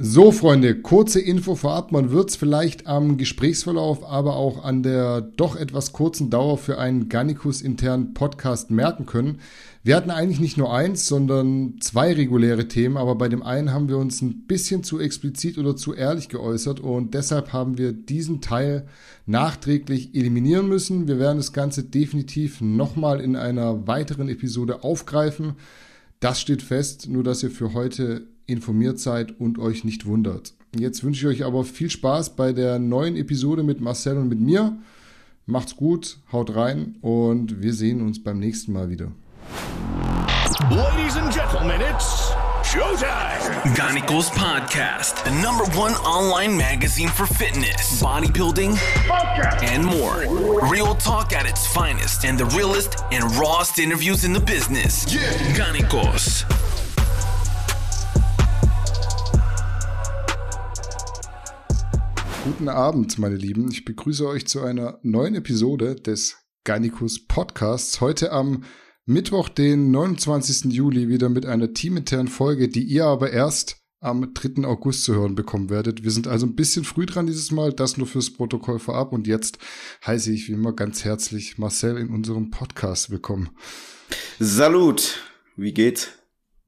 So, Freunde, kurze Info vorab. Man wird es vielleicht am Gesprächsverlauf, aber auch an der doch etwas kurzen Dauer für einen Gannikus internen Podcast merken können. Wir hatten eigentlich nicht nur eins, sondern zwei reguläre Themen, aber bei dem einen haben wir uns ein bisschen zu explizit oder zu ehrlich geäußert und deshalb haben wir diesen Teil nachträglich eliminieren müssen. Wir werden das Ganze definitiv nochmal in einer weiteren Episode aufgreifen. Das steht fest, nur dass ihr für heute informiert seid und euch nicht wundert. Jetzt wünsche ich euch aber viel Spaß bei der neuen Episode mit Marcel und mit mir. Macht's gut, haut rein und wir sehen uns beim nächsten Mal wieder. Ladies and gentlemen, it's showtime. Ganikos Podcast, the number one online magazine for fitness, bodybuilding, and more. Real talk at its finest and the realest and rawest interviews in the business. Yeah. Ganikos. Guten Abend, meine Lieben. Ich begrüße euch zu einer neuen Episode des Garnicus Podcasts. Heute am Mittwoch, den 29. Juli, wieder mit einer teaminternen Folge, die ihr aber erst am 3. August zu hören bekommen werdet. Wir sind also ein bisschen früh dran dieses Mal, das nur fürs Protokoll vorab. Und jetzt heiße ich wie immer ganz herzlich Marcel in unserem Podcast willkommen. Salut, wie geht's?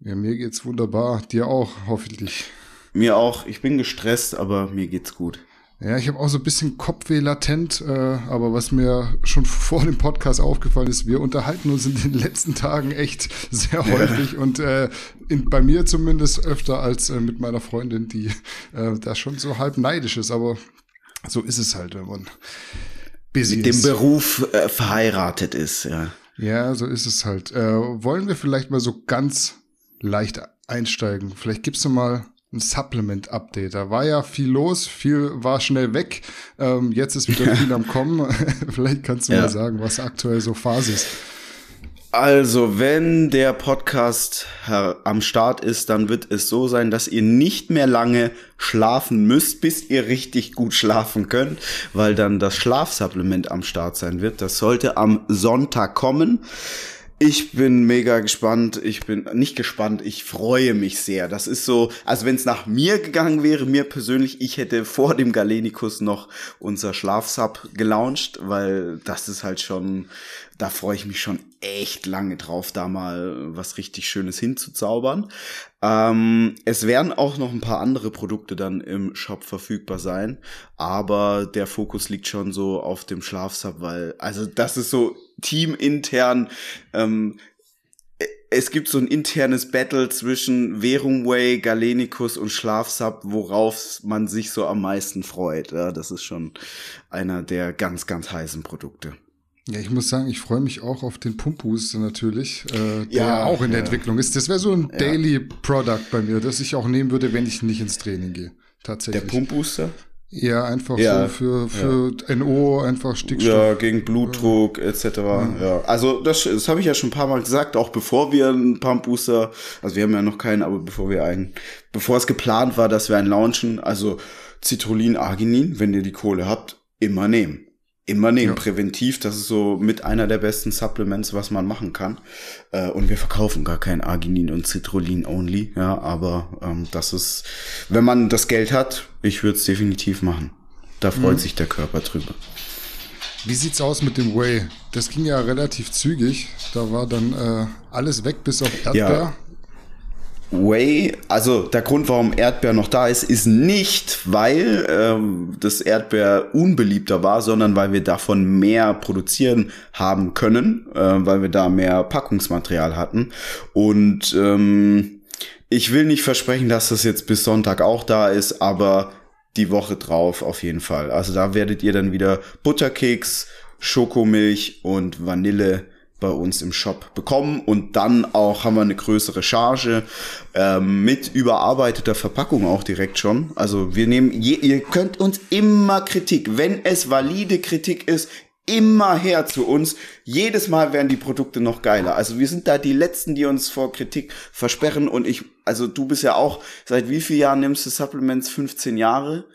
Ja, mir geht's wunderbar, dir auch, hoffentlich. Mir auch, ich bin gestresst, aber mir geht's gut. Ja, ich habe auch so ein bisschen Kopfweh latent, äh, aber was mir schon vor dem Podcast aufgefallen ist, wir unterhalten uns in den letzten Tagen echt sehr häufig ja. und äh, in, bei mir zumindest öfter als äh, mit meiner Freundin, die äh, da schon so halb neidisch ist, aber so ist es halt, wenn man busy mit ist. dem Beruf äh, verheiratet ist, ja. Ja, so ist es halt. Äh, wollen wir vielleicht mal so ganz leicht einsteigen? Vielleicht gibst du mal ein Supplement-Update. Da war ja viel los, viel war schnell weg. Ähm, jetzt ist wieder viel am Kommen. Vielleicht kannst du ja. mal sagen, was aktuell so Phase ist. Also, wenn der Podcast am Start ist, dann wird es so sein, dass ihr nicht mehr lange schlafen müsst, bis ihr richtig gut schlafen könnt, weil dann das Schlafsupplement am Start sein wird. Das sollte am Sonntag kommen. Ich bin mega gespannt. Ich bin nicht gespannt. Ich freue mich sehr. Das ist so, also wenn es nach mir gegangen wäre, mir persönlich, ich hätte vor dem Galenikus noch unser Schlafsub gelauncht, weil das ist halt schon, da freue ich mich schon echt lange drauf, da mal was richtig Schönes hinzuzaubern. Ähm, es werden auch noch ein paar andere Produkte dann im Shop verfügbar sein, aber der Fokus liegt schon so auf dem Schlafsub, weil, also das ist so teamintern, ähm, es gibt so ein internes Battle zwischen Verumway, Galenicus und Schlafsub, worauf man sich so am meisten freut. Ja, das ist schon einer der ganz, ganz heißen Produkte. Ja, ich muss sagen, ich freue mich auch auf den Pumpbooster natürlich, äh, der ja, auch in der Entwicklung ist. Das wäre so ein ja. Daily Product bei mir, das ich auch nehmen würde, wenn ich nicht ins Training gehe. Tatsächlich. Der Pumpbooster? Ja, einfach ja, so für, für ja. NO, einfach Stickstoff. Ja, gegen Blutdruck ja. etc. Ja. Also das, das habe ich ja schon ein paar Mal gesagt, auch bevor wir einen Pumpbooster, also wir haben ja noch keinen, aber bevor wir einen, bevor es geplant war, dass wir einen launchen, also Citrullin, Arginin, wenn ihr die Kohle habt, immer nehmen immer nehmen. Ja. Präventiv, das ist so mit einer der besten Supplements, was man machen kann. Äh, und wir verkaufen gar kein Arginin und Citrullin only. Ja, aber ähm, das ist, wenn man das Geld hat, ich würde es definitiv machen. Da freut mhm. sich der Körper drüber. Wie sieht's aus mit dem Whey? Das ging ja relativ zügig. Da war dann äh, alles weg bis auf Erdbeer. Ja. Whey, also der Grund, warum Erdbeer noch da ist, ist nicht, weil ähm, das Erdbeer unbeliebter war, sondern weil wir davon mehr produzieren haben können, äh, weil wir da mehr Packungsmaterial hatten. Und ähm, ich will nicht versprechen, dass das jetzt bis Sonntag auch da ist, aber die Woche drauf auf jeden Fall. Also da werdet ihr dann wieder Butterkeks, Schokomilch und Vanille bei uns im Shop bekommen und dann auch haben wir eine größere Charge ähm, mit überarbeiteter Verpackung auch direkt schon. Also wir nehmen, je, ihr könnt uns immer Kritik, wenn es valide Kritik ist, immer her zu uns. Jedes Mal werden die Produkte noch geiler. Also wir sind da die Letzten, die uns vor Kritik versperren und ich, also du bist ja auch, seit wie vielen Jahren nimmst du Supplements? 15 Jahre?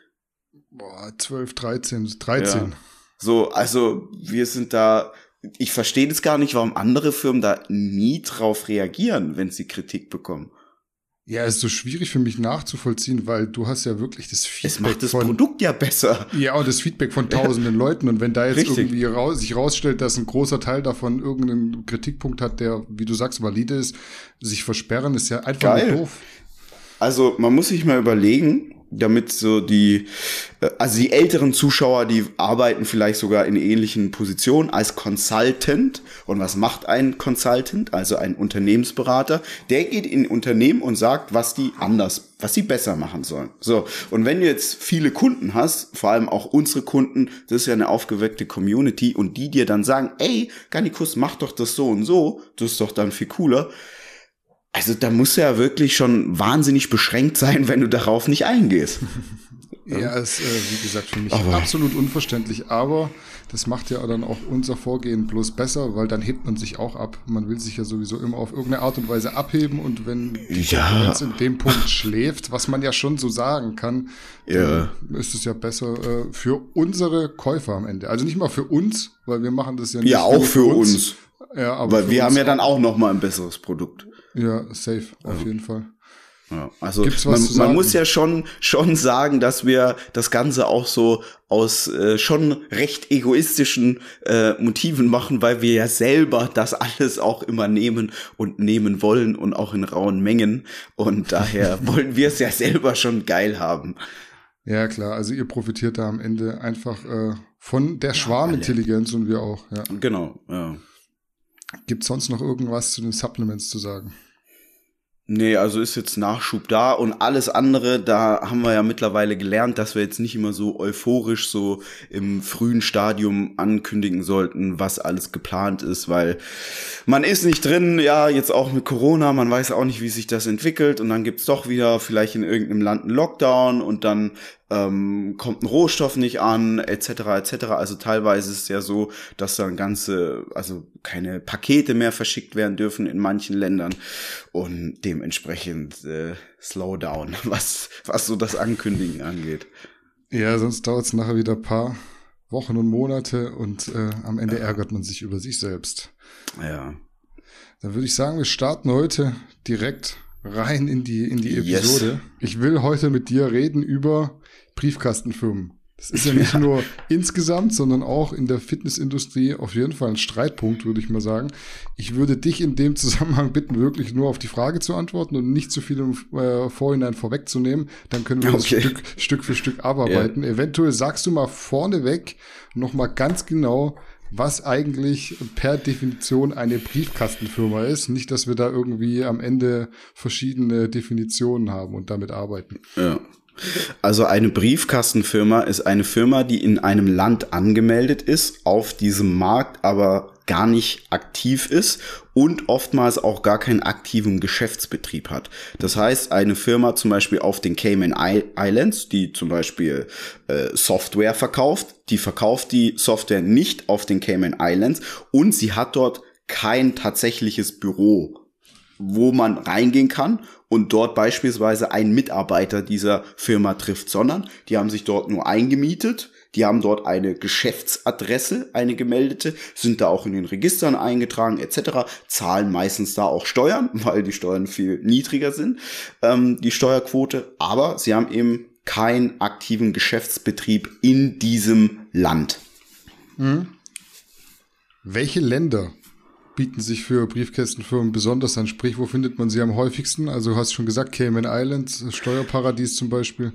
Boah, 12, 13, 13. Ja. So, also wir sind da ich verstehe das gar nicht, warum andere Firmen da nie drauf reagieren, wenn sie Kritik bekommen. Ja, ist so schwierig für mich nachzuvollziehen, weil du hast ja wirklich das Feedback Es macht das von, Produkt ja besser. Ja, und das Feedback von tausenden. Leuten. Und wenn da jetzt Richtig. irgendwie raus, sich rausstellt, dass ein großer Teil davon irgendeinen Kritikpunkt hat, der, wie du sagst, valide ist, sich versperren, ist ja einfach doof. Also man muss sich mal überlegen, damit so die, äh, also die älteren Zuschauer, die arbeiten vielleicht sogar in ähnlichen Positionen als Consultant. Und was macht ein Consultant, also ein Unternehmensberater? Der geht in Unternehmen und sagt, was die anders, was sie besser machen sollen. So. Und wenn du jetzt viele Kunden hast, vor allem auch unsere Kunden, das ist ja eine aufgeweckte Community und die dir dann sagen, ey, Garnikus, mach doch das so und so, das ist doch dann viel cooler also da muss ja wirklich schon wahnsinnig beschränkt sein, wenn du darauf nicht eingehst. ja, ist, äh, wie gesagt, für mich aber. absolut unverständlich, aber das macht ja dann auch unser Vorgehen bloß besser, weil dann hebt man sich auch ab. Man will sich ja sowieso immer auf irgendeine Art und Weise abheben und wenn die ja. in dem Punkt schläft, was man ja schon so sagen kann, ja. ist es ja besser äh, für unsere Käufer am Ende. Also nicht mal für uns, weil wir machen das ja nicht. Ja, auch für uns. uns. Ja, aber weil wir haben ja dann auch noch mal ein besseres Produkt. Ja, safe, auf ja. jeden Fall. Ja, also man, man muss ja schon schon sagen, dass wir das Ganze auch so aus äh, schon recht egoistischen äh, Motiven machen, weil wir ja selber das alles auch immer nehmen und nehmen wollen und auch in rauen Mengen und daher wollen wir es ja selber schon geil haben. Ja klar, also ihr profitiert da am Ende einfach äh, von der Schwarmintelligenz und wir auch. Ja. Genau. Ja. Gibt sonst noch irgendwas zu den Supplements zu sagen? Nee, also ist jetzt Nachschub da und alles andere, da haben wir ja mittlerweile gelernt, dass wir jetzt nicht immer so euphorisch so im frühen Stadium ankündigen sollten, was alles geplant ist, weil man ist nicht drin, ja, jetzt auch mit Corona, man weiß auch nicht, wie sich das entwickelt und dann gibt's doch wieder vielleicht in irgendeinem Land einen Lockdown und dann ähm, kommt ein Rohstoff nicht an, etc. etc. Also teilweise ist es ja so, dass dann ganze, also keine Pakete mehr verschickt werden dürfen in manchen Ländern und dementsprechend äh, Slowdown, was, was so das Ankündigen angeht. Ja, sonst dauert es nachher wieder paar Wochen und Monate und äh, am Ende ja. ärgert man sich über sich selbst. Ja. Dann würde ich sagen, wir starten heute direkt rein in die, in die Episode. Yes. Ich will heute mit dir reden über Briefkastenfirmen. Das ist ja nicht ja. nur insgesamt, sondern auch in der Fitnessindustrie auf jeden Fall ein Streitpunkt, würde ich mal sagen. Ich würde dich in dem Zusammenhang bitten, wirklich nur auf die Frage zu antworten und nicht zu viel im äh, Vorhinein vorwegzunehmen. Dann können wir okay. das Stück, Stück für Stück abarbeiten. Yeah. Eventuell sagst du mal vorneweg noch mal ganz genau, was eigentlich per Definition eine Briefkastenfirma ist. Nicht, dass wir da irgendwie am Ende verschiedene Definitionen haben und damit arbeiten. Ja. Also eine Briefkastenfirma ist eine Firma, die in einem Land angemeldet ist, auf diesem Markt aber gar nicht aktiv ist und oftmals auch gar keinen aktiven Geschäftsbetrieb hat. Das heißt, eine Firma zum Beispiel auf den Cayman Islands, die zum Beispiel äh, Software verkauft, die verkauft die Software nicht auf den Cayman Islands und sie hat dort kein tatsächliches Büro wo man reingehen kann und dort beispielsweise einen Mitarbeiter dieser Firma trifft, sondern die haben sich dort nur eingemietet, die haben dort eine Geschäftsadresse, eine gemeldete, sind da auch in den Registern eingetragen etc., zahlen meistens da auch Steuern, weil die Steuern viel niedriger sind, ähm, die Steuerquote, aber sie haben eben keinen aktiven Geschäftsbetrieb in diesem Land. Mhm. Welche Länder bieten sich für Briefkästenfirmen besonders an? Sprich, wo findet man sie am häufigsten? Also du hast schon gesagt, Cayman Islands, Steuerparadies zum Beispiel.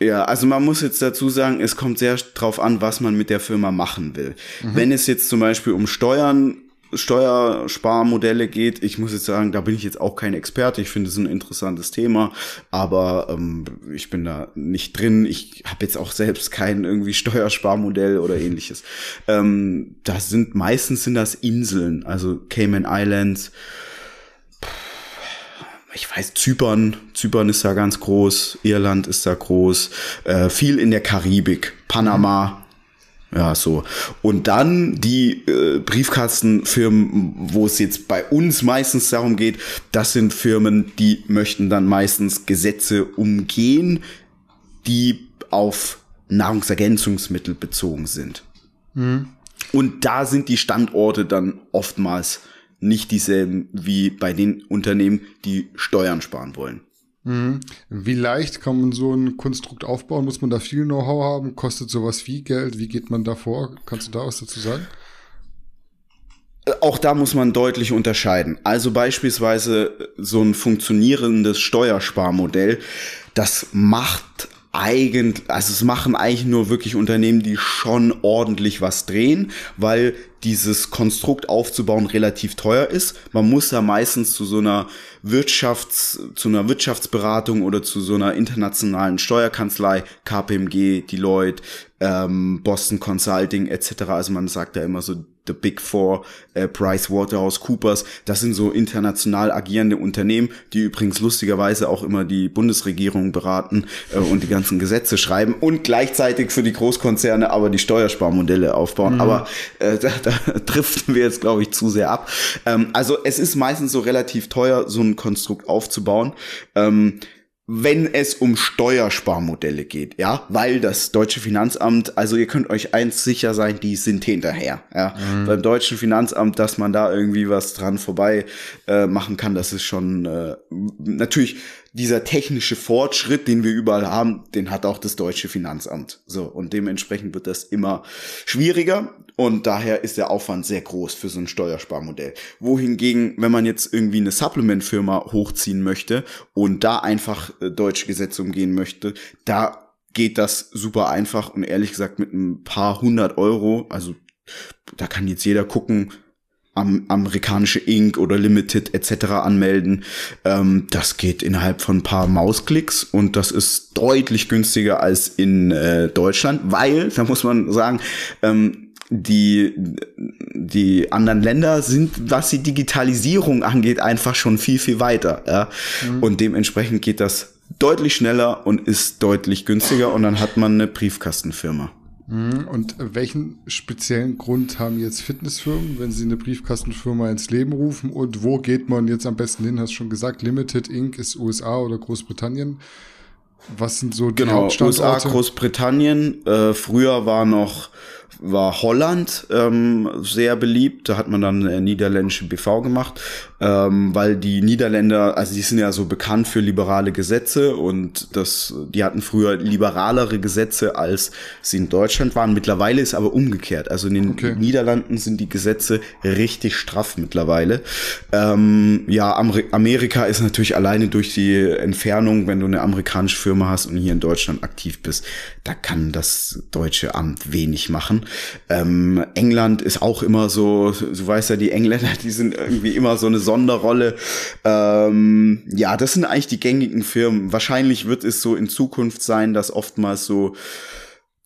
Ja, also man muss jetzt dazu sagen, es kommt sehr drauf an, was man mit der Firma machen will. Mhm. Wenn es jetzt zum Beispiel um Steuern Steuersparmodelle geht. Ich muss jetzt sagen, da bin ich jetzt auch kein Experte. Ich finde es ein interessantes Thema, aber ähm, ich bin da nicht drin. Ich habe jetzt auch selbst kein irgendwie Steuersparmodell oder ähnliches. Ähm, das sind meistens sind das Inseln, also Cayman Islands. Ich weiß, Zypern, Zypern ist da ganz groß, Irland ist da groß, äh, viel in der Karibik, Panama, ja, so. Und dann die äh, Briefkastenfirmen, wo es jetzt bei uns meistens darum geht, das sind Firmen, die möchten dann meistens Gesetze umgehen, die auf Nahrungsergänzungsmittel bezogen sind. Mhm. Und da sind die Standorte dann oftmals nicht dieselben wie bei den Unternehmen, die Steuern sparen wollen. Mhm. Wie leicht kann man so ein Konstrukt aufbauen? Muss man da viel Know-how haben? Kostet sowas viel Geld? Wie geht man da vor? Kannst du da was dazu sagen? Äh, auch da muss man deutlich unterscheiden. Also beispielsweise so ein funktionierendes Steuersparmodell, das macht eigentlich, also es machen eigentlich nur wirklich Unternehmen, die schon ordentlich was drehen, weil dieses Konstrukt aufzubauen relativ teuer ist. Man muss da meistens zu so einer Wirtschafts, zu einer Wirtschaftsberatung oder zu so einer internationalen Steuerkanzlei, KPMG, Deloitte, ähm, Boston Consulting etc. Also man sagt da immer so The Big Four, äh, Price Waterhouse Coopers. Das sind so international agierende Unternehmen, die übrigens lustigerweise auch immer die Bundesregierung beraten äh, und die ganzen Gesetze schreiben und gleichzeitig für die Großkonzerne aber die Steuersparmodelle aufbauen. Mhm. Aber äh, da, da driften wir jetzt, glaube ich, zu sehr ab. Ähm, also es ist meistens so relativ teuer, so ein Konstrukt aufzubauen. Ähm, wenn es um Steuersparmodelle geht, ja, weil das deutsche Finanzamt, also ihr könnt euch eins sicher sein, die sind hinterher, ja. Mhm. Beim deutschen Finanzamt, dass man da irgendwie was dran vorbei äh, machen kann, das ist schon äh, natürlich dieser technische Fortschritt, den wir überall haben, den hat auch das deutsche Finanzamt. So, und dementsprechend wird das immer schwieriger und daher ist der Aufwand sehr groß für so ein Steuersparmodell. Wohingegen, wenn man jetzt irgendwie eine Supplement-Firma hochziehen möchte und da einfach äh, deutsche Gesetze umgehen möchte, da geht das super einfach und ehrlich gesagt mit ein paar hundert Euro, also da kann jetzt jeder gucken, am, amerikanische Inc. oder Limited etc. anmelden. Ähm, das geht innerhalb von ein paar Mausklicks und das ist deutlich günstiger als in äh, Deutschland, weil, da muss man sagen, ähm, die, die anderen Länder sind, was die Digitalisierung angeht, einfach schon viel, viel weiter. Ja? Mhm. Und dementsprechend geht das deutlich schneller und ist deutlich günstiger und dann hat man eine Briefkastenfirma. Mhm. Und welchen speziellen Grund haben jetzt Fitnessfirmen, wenn sie eine Briefkastenfirma ins Leben rufen? Und wo geht man jetzt am besten hin? Hast schon gesagt, Limited Inc. ist USA oder Großbritannien. Was sind so die genau, USA, Großbritannien. Äh, früher war noch war Holland ähm, sehr beliebt. Da hat man dann eine niederländische BV gemacht, ähm, weil die Niederländer, also die sind ja so bekannt für liberale Gesetze und das, die hatten früher liberalere Gesetze, als sie in Deutschland waren. Mittlerweile ist aber umgekehrt. Also in den okay. Niederlanden sind die Gesetze richtig straff mittlerweile. Ähm, ja, Amer Amerika ist natürlich alleine durch die Entfernung, wenn du eine amerikanische Firma hast und hier in Deutschland aktiv bist, da kann das deutsche Amt wenig machen. Ähm, England ist auch immer so, du weißt ja, die Engländer, die sind irgendwie immer so eine Sonderrolle. Ähm, ja, das sind eigentlich die gängigen Firmen. Wahrscheinlich wird es so in Zukunft sein, dass oftmals so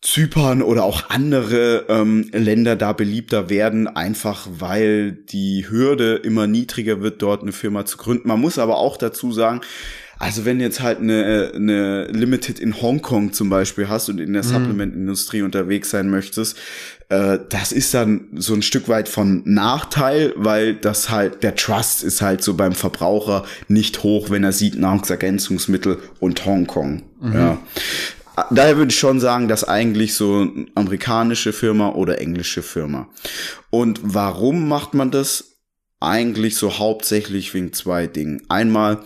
Zypern oder auch andere ähm, Länder da beliebter werden, einfach weil die Hürde immer niedriger wird, dort eine Firma zu gründen. Man muss aber auch dazu sagen, also wenn jetzt halt eine, eine Limited in Hongkong zum Beispiel hast und in der mhm. Supplement-Industrie unterwegs sein möchtest, äh, das ist dann so ein Stück weit von Nachteil, weil das halt, der Trust ist halt so beim Verbraucher nicht hoch, wenn er sieht Nahrungsergänzungsmittel und Hongkong. Mhm. Ja. Daher würde ich schon sagen, dass eigentlich so amerikanische Firma oder englische Firma. Und warum macht man das? Eigentlich so hauptsächlich wegen zwei Dingen. Einmal,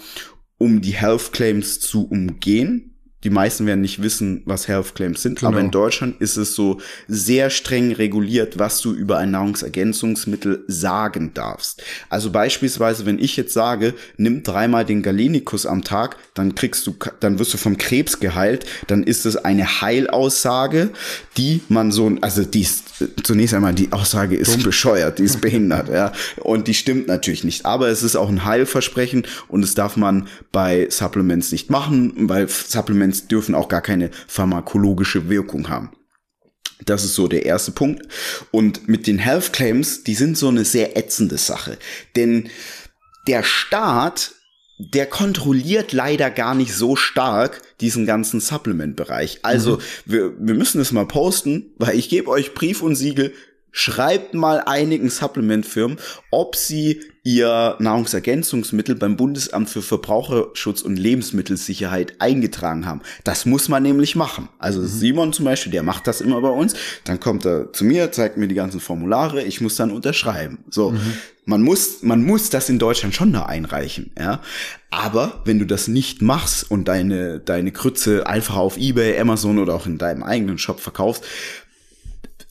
um die Health Claims zu umgehen. Die meisten werden nicht wissen, was Health Claims sind, genau. aber in Deutschland ist es so sehr streng reguliert, was du über ein Nahrungsergänzungsmittel sagen darfst. Also beispielsweise, wenn ich jetzt sage, nimm dreimal den Galenikus am Tag, dann kriegst du, dann wirst du vom Krebs geheilt, dann ist es eine Heilaussage, die man so, also die ist, zunächst einmal die Aussage ist Dumm. bescheuert, die ist behindert, ja, und die stimmt natürlich nicht. Aber es ist auch ein Heilversprechen und es darf man bei Supplements nicht machen, weil Supplements Supplements dürfen auch gar keine pharmakologische Wirkung haben. Das ist so der erste Punkt. Und mit den Health Claims, die sind so eine sehr ätzende Sache. Denn der Staat, der kontrolliert leider gar nicht so stark diesen ganzen Supplement-Bereich. Also mhm. wir, wir müssen es mal posten, weil ich gebe euch Brief und Siegel, Schreibt mal einigen Supplementfirmen, ob sie ihr Nahrungsergänzungsmittel beim Bundesamt für Verbraucherschutz und Lebensmittelsicherheit eingetragen haben. Das muss man nämlich machen. Also mhm. Simon zum Beispiel, der macht das immer bei uns. Dann kommt er zu mir, zeigt mir die ganzen Formulare, ich muss dann unterschreiben. So. Mhm. Man muss, man muss das in Deutschland schon da einreichen, ja. Aber wenn du das nicht machst und deine, deine Krütze einfach auf eBay, Amazon oder auch in deinem eigenen Shop verkaufst,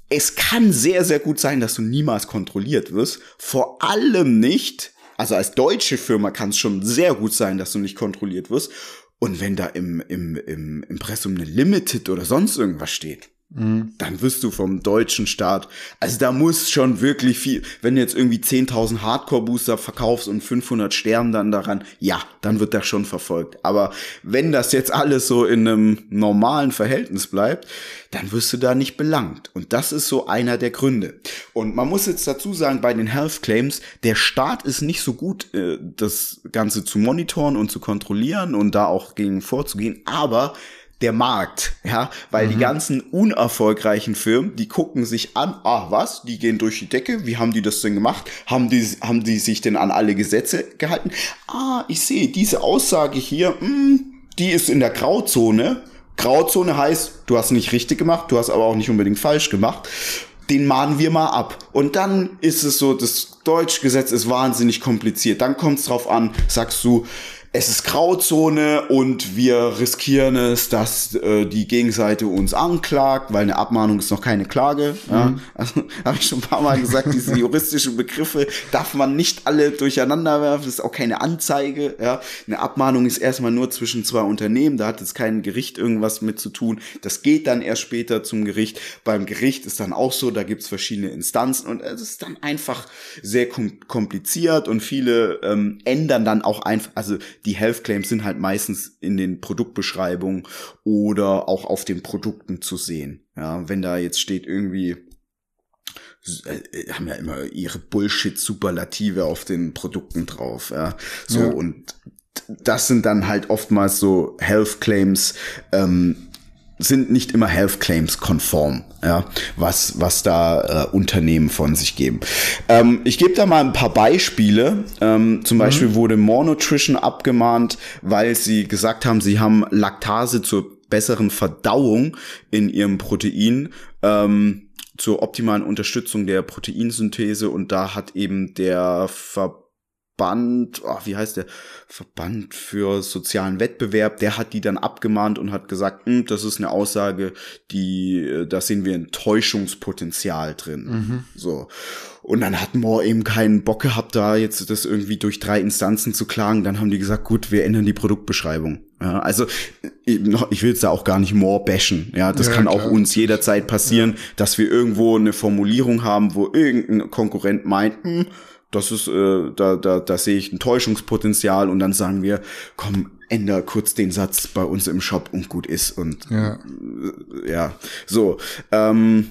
es kann sehr, sehr gut sein, dass du niemals kontrolliert wirst. Vor allem nicht, also als deutsche Firma kann es schon sehr gut sein, dass du nicht kontrolliert wirst. Und wenn da im, im, im Impressum eine Limited oder sonst irgendwas steht, Mhm. Dann wirst du vom deutschen Staat, also da muss schon wirklich viel, wenn du jetzt irgendwie 10.000 Hardcore-Booster verkaufst und 500 sterben dann daran, ja, dann wird das schon verfolgt. Aber wenn das jetzt alles so in einem normalen Verhältnis bleibt, dann wirst du da nicht belangt. Und das ist so einer der Gründe. Und man muss jetzt dazu sagen, bei den Health Claims, der Staat ist nicht so gut, äh, das Ganze zu monitoren und zu kontrollieren und da auch gegen vorzugehen, aber der Markt, ja, weil mhm. die ganzen unerfolgreichen Firmen, die gucken sich an, ah, was, die gehen durch die Decke, wie haben die das denn gemacht? Haben die, haben die sich denn an alle Gesetze gehalten? Ah, ich sehe, diese Aussage hier, mh, hm, die ist in der Grauzone. Grauzone heißt, du hast nicht richtig gemacht, du hast aber auch nicht unbedingt falsch gemacht. Den mahnen wir mal ab. Und dann ist es so, das Deutschgesetz ist wahnsinnig kompliziert. Dann kommt es drauf an, sagst du, es ist Grauzone und wir riskieren es, dass äh, die Gegenseite uns anklagt, weil eine Abmahnung ist noch keine Klage. Mhm. Ja. Also habe ich schon ein paar Mal gesagt, diese juristischen Begriffe darf man nicht alle durcheinander werfen. Das ist auch keine Anzeige. Ja. Eine Abmahnung ist erstmal nur zwischen zwei Unternehmen. Da hat jetzt kein Gericht irgendwas mit zu tun. Das geht dann erst später zum Gericht. Beim Gericht ist dann auch so, da gibt's verschiedene Instanzen und es ist dann einfach sehr kompliziert und viele ähm, ändern dann auch einfach, also die Health Claims sind halt meistens in den Produktbeschreibungen oder auch auf den Produkten zu sehen. Ja, wenn da jetzt steht irgendwie äh, haben ja immer ihre Bullshit-Superlative auf den Produkten drauf, ja. So, ja. und das sind dann halt oftmals so Health Claims, ähm, sind nicht immer Health Claims konform, ja, was, was da äh, Unternehmen von sich geben. Ähm, ich gebe da mal ein paar Beispiele. Ähm, zum mhm. Beispiel wurde More Nutrition abgemahnt, weil sie gesagt haben, sie haben Laktase zur besseren Verdauung in ihrem Protein. Ähm, zur optimalen Unterstützung der Proteinsynthese und da hat eben der Ver Verband, oh, wie heißt der? Verband für sozialen Wettbewerb, der hat die dann abgemahnt und hat gesagt, hm, das ist eine Aussage, die, äh, da sehen wir ein Täuschungspotenzial drin. Mhm. So. Und dann hat Moore eben keinen Bock gehabt, da jetzt das irgendwie durch drei Instanzen zu klagen. Dann haben die gesagt, gut, wir ändern die Produktbeschreibung. Ja, also ich will jetzt da auch gar nicht Moore bashen. Ja, das ja, kann klar. auch uns jederzeit passieren, ja. dass wir irgendwo eine Formulierung haben, wo irgendein Konkurrent meint, hm, das ist, äh, da, da, da sehe ich ein Täuschungspotenzial und dann sagen wir, komm, änder kurz den Satz bei uns im Shop und gut ist und ja, äh, ja so. Ähm,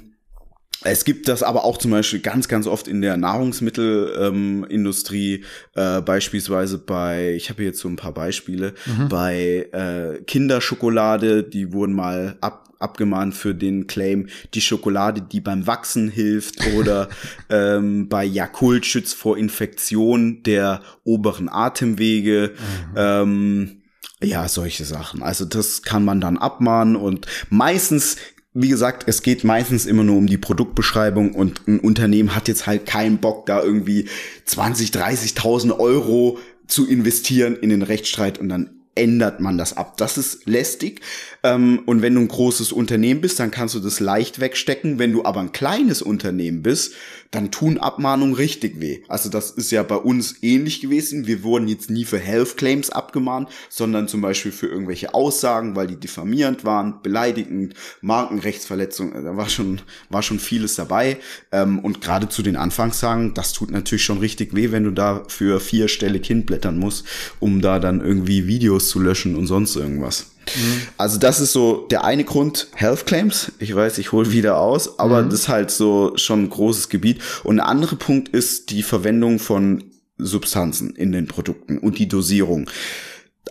es gibt das aber auch zum Beispiel ganz, ganz oft in der Nahrungsmittelindustrie, ähm, äh, beispielsweise bei, ich habe jetzt so ein paar Beispiele, mhm. bei äh, Kinderschokolade, die wurden mal ab, abgemahnt für den Claim, die Schokolade, die beim Wachsen hilft oder ähm, bei Yakult schützt vor Infektion der oberen Atemwege. Mhm. Ähm, ja, solche Sachen. Also das kann man dann abmahnen und meistens wie gesagt, es geht meistens immer nur um die Produktbeschreibung und ein Unternehmen hat jetzt halt keinen Bock, da irgendwie 20, 30.000 Euro zu investieren in den Rechtsstreit und dann ändert man das ab. Das ist lästig. Ähm, und wenn du ein großes Unternehmen bist, dann kannst du das leicht wegstecken. Wenn du aber ein kleines Unternehmen bist, dann tun Abmahnungen richtig weh. Also das ist ja bei uns ähnlich gewesen. Wir wurden jetzt nie für Health Claims abgemahnt, sondern zum Beispiel für irgendwelche Aussagen, weil die diffamierend waren, beleidigend, Markenrechtsverletzungen. Da war schon, war schon vieles dabei. Ähm, und gerade zu den Anfangstagen, das tut natürlich schon richtig weh, wenn du da für vier Stelle Kind musst, um da dann irgendwie Videos zu löschen und sonst irgendwas. Mhm. Also das ist so der eine Grund, Health Claims. Ich weiß, ich hole wieder aus, aber mhm. das ist halt so schon ein großes Gebiet. Und der andere Punkt ist die Verwendung von Substanzen in den Produkten und die Dosierung.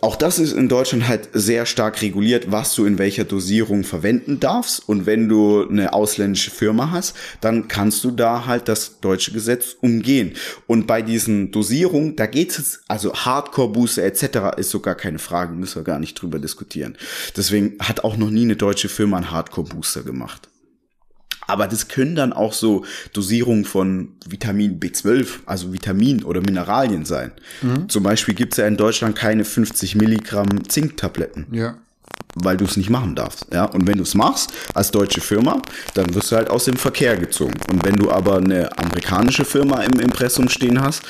Auch das ist in Deutschland halt sehr stark reguliert, was du in welcher Dosierung verwenden darfst. Und wenn du eine ausländische Firma hast, dann kannst du da halt das deutsche Gesetz umgehen. Und bei diesen Dosierungen, da geht es, also Hardcore-Booster etc. ist sogar keine Frage, müssen wir gar nicht drüber diskutieren. Deswegen hat auch noch nie eine deutsche Firma einen Hardcore-Booster gemacht. Aber das können dann auch so Dosierungen von Vitamin B12, also Vitamin oder Mineralien sein. Mhm. Zum Beispiel gibt es ja in Deutschland keine 50 Milligramm Zinktabletten. Ja weil du es nicht machen darfst. Ja? Und wenn du es machst als deutsche Firma, dann wirst du halt aus dem Verkehr gezogen. Und wenn du aber eine amerikanische Firma im Impressum stehen hast,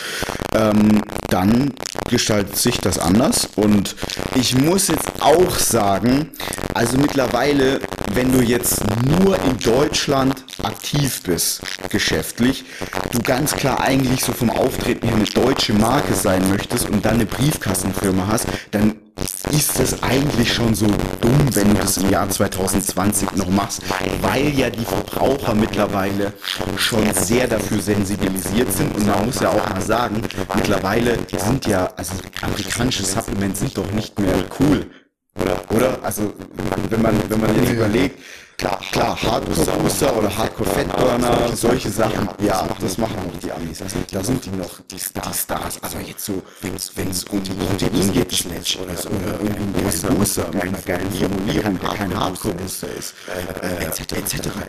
ähm, dann gestaltet sich das anders. Und ich muss jetzt auch sagen, also mittlerweile, wenn du jetzt nur in Deutschland aktiv bist, geschäftlich, du ganz klar eigentlich so vom Auftreten her eine deutsche Marke sein möchtest und dann eine Briefkassenfirma hast, dann ist es eigentlich schon so dumm, wenn du das im Jahr 2020 noch machst, weil ja die Verbraucher mittlerweile schon sehr dafür sensibilisiert sind und man muss ja auch mal sagen, mittlerweile sind ja, also amerikanische Supplements sind doch nicht mehr cool. Oder? Oder? Also, wenn man, wenn man jetzt überlegt, Klar, klar, Hardcore-Booster oder Hardcore-Fatburner, solche Sachen, ja, das machen auch die Amis. Da sind die noch die Stars. Aber jetzt so, wenn es um die Protein geht, Sledge oder so, oder irgendwie ein Booster, Booster mit einer geilen Formulierung, der kein Hardcore-Booster ist, äh, etc.,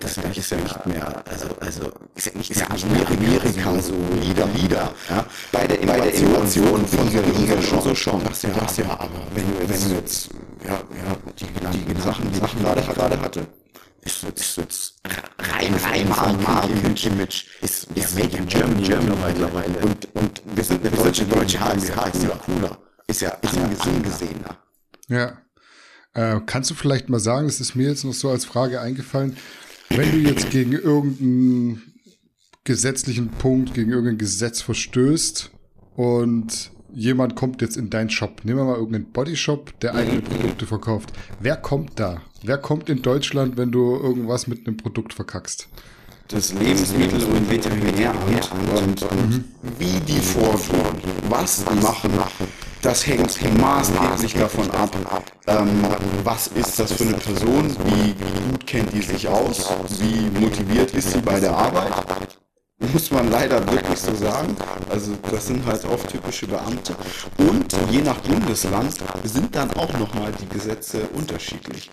das ist ja nicht mehr, also, also, ist ja nicht, ist ja nicht mehr Amerika so Lieder, Lieder, ja. Bei der Innovation von Liga schon so schon, das ja, das ja, aber wenn du, jetzt, ja, ja, die, die, die Sachen, die ich gerade, gerade hatte, ist jetzt, ist jetzt rein, rein Marken-Image, ist, ist Made in Germany, Germany mittlerweile. Und, und wir sind eine deutsche, deutsche HMH, ist ja cooler, ist ja, ist ja angesehener. Ja. Äh, kannst du vielleicht mal sagen, das ist mir jetzt noch so als Frage eingefallen, wenn du jetzt gegen irgendeinen gesetzlichen Punkt, gegen irgendein Gesetz verstößt und jemand kommt jetzt in deinen Shop, nehmen wir mal irgendeinen Bodyshop, der eigene Produkte verkauft. Wer kommt da? Wer kommt in Deutschland, wenn du irgendwas mit einem Produkt verkackst? Das Lebensmittel- und Veterinäramt und, und mhm. wie die vorgehen, was die machen, das hängt maßgeblich davon ab, ähm, was ist das für eine Person, wie gut kennt die sich aus, wie motiviert ist sie bei der Arbeit muss man leider wirklich so sagen. Also das sind halt oft typische Beamte. Und je nach Bundesland sind dann auch nochmal die Gesetze unterschiedlich.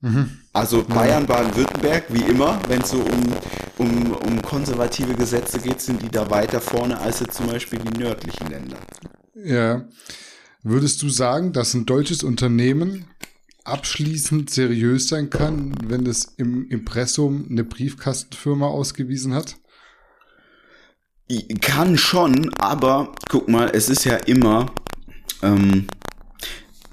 Mhm. Also Bayern, Baden-Württemberg, wie immer, wenn es so um, um, um konservative Gesetze geht, sind die da weiter vorne als jetzt zum Beispiel die nördlichen Länder. Ja. Würdest du sagen, dass ein deutsches Unternehmen abschließend seriös sein kann, wenn es im Impressum eine Briefkastenfirma ausgewiesen hat? Kann schon, aber guck mal, es ist ja immer, ähm,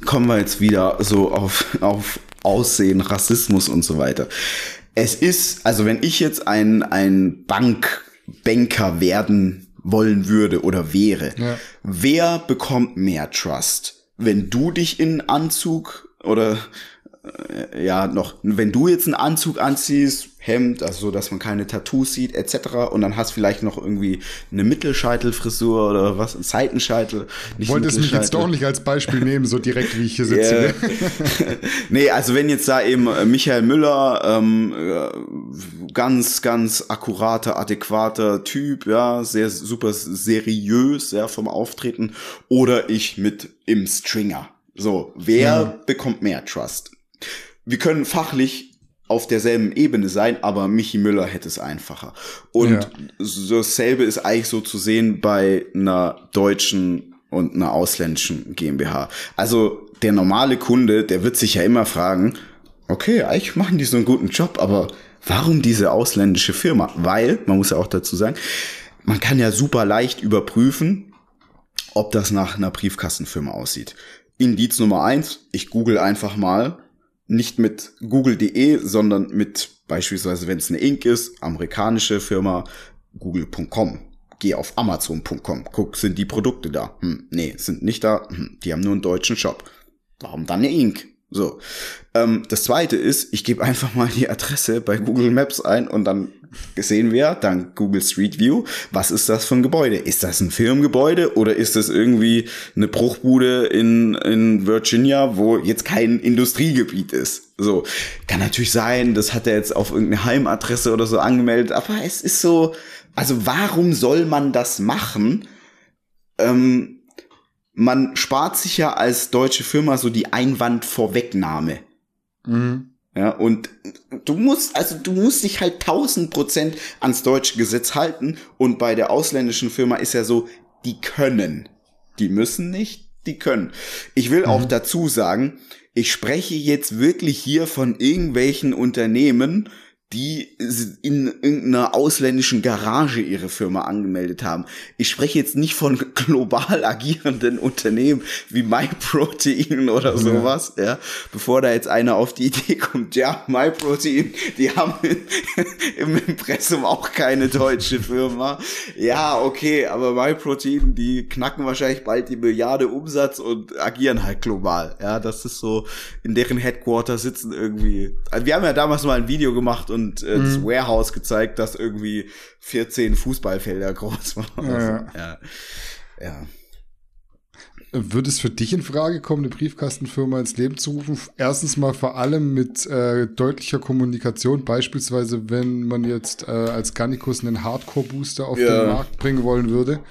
kommen wir jetzt wieder so auf, auf Aussehen, Rassismus und so weiter. Es ist, also wenn ich jetzt ein, ein Bankbanker werden wollen würde oder wäre, ja. wer bekommt mehr Trust? Wenn du dich in Anzug oder äh, ja noch, wenn du jetzt einen Anzug anziehst, Hemd, also so, dass man keine Tattoos sieht, etc. Und dann hast vielleicht noch irgendwie eine Mittelscheitelfrisur oder was, ein Seitenscheitel. Nicht Wolltest mich jetzt doch nicht als Beispiel nehmen, so direkt wie ich hier sitze. Yeah. nee, also wenn jetzt da eben äh, Michael Müller, ähm, äh, ganz, ganz akkurater, adäquater Typ, ja, sehr super seriös, ja, vom Auftreten, oder ich mit im Stringer. So, wer ja. bekommt mehr Trust? Wir können fachlich auf derselben Ebene sein, aber Michi Müller hätte es einfacher. Und ja. dasselbe ist eigentlich so zu sehen bei einer deutschen und einer ausländischen GmbH. Also der normale Kunde, der wird sich ja immer fragen, okay, eigentlich machen die so einen guten Job, aber warum diese ausländische Firma? Weil, man muss ja auch dazu sagen, man kann ja super leicht überprüfen, ob das nach einer Briefkastenfirma aussieht. Indiz Nummer eins, ich google einfach mal, nicht mit google.de, sondern mit beispielsweise, wenn es eine Inc. ist, amerikanische Firma, google.com. Geh auf amazon.com, guck, sind die Produkte da? Hm, nee, sind nicht da. Hm, die haben nur einen deutschen Shop. Warum dann eine Inc.? So. Ähm, das zweite ist, ich gebe einfach mal die Adresse bei Google Maps ein und dann sehen wir dann Google Street View, was ist das für ein Gebäude? Ist das ein Firmengebäude oder ist das irgendwie eine Bruchbude in, in Virginia, wo jetzt kein Industriegebiet ist? So. Kann natürlich sein, das hat er jetzt auf irgendeine Heimadresse oder so angemeldet, aber es ist so, also warum soll man das machen? Ähm, man spart sich ja als deutsche Firma so die Einwandvorwegnahme. Mhm. Ja, und du musst, also du musst dich halt tausend Prozent ans deutsche Gesetz halten. Und bei der ausländischen Firma ist ja so, die können. Die müssen nicht, die können. Ich will mhm. auch dazu sagen, ich spreche jetzt wirklich hier von irgendwelchen Unternehmen, die in irgendeiner ausländischen Garage ihre Firma angemeldet haben. Ich spreche jetzt nicht von global agierenden Unternehmen wie MyProtein oder sowas, ja. ja. Bevor da jetzt einer auf die Idee kommt, ja, MyProtein, die haben im Impressum auch keine deutsche Firma. Ja, okay, aber MyProtein, die knacken wahrscheinlich bald die Milliarde Umsatz und agieren halt global. Ja, das ist so, in deren Headquarter sitzen irgendwie. Also wir haben ja damals mal ein Video gemacht und und äh, mhm. das Warehouse gezeigt, das irgendwie 14 Fußballfelder groß war. Ja. ja. ja. Würde es für dich in Frage kommen, eine Briefkastenfirma ins Leben zu rufen? Erstens mal vor allem mit äh, deutlicher Kommunikation, beispielsweise wenn man jetzt äh, als Garnicus einen Hardcore-Booster auf ja. den Markt bringen wollen würde.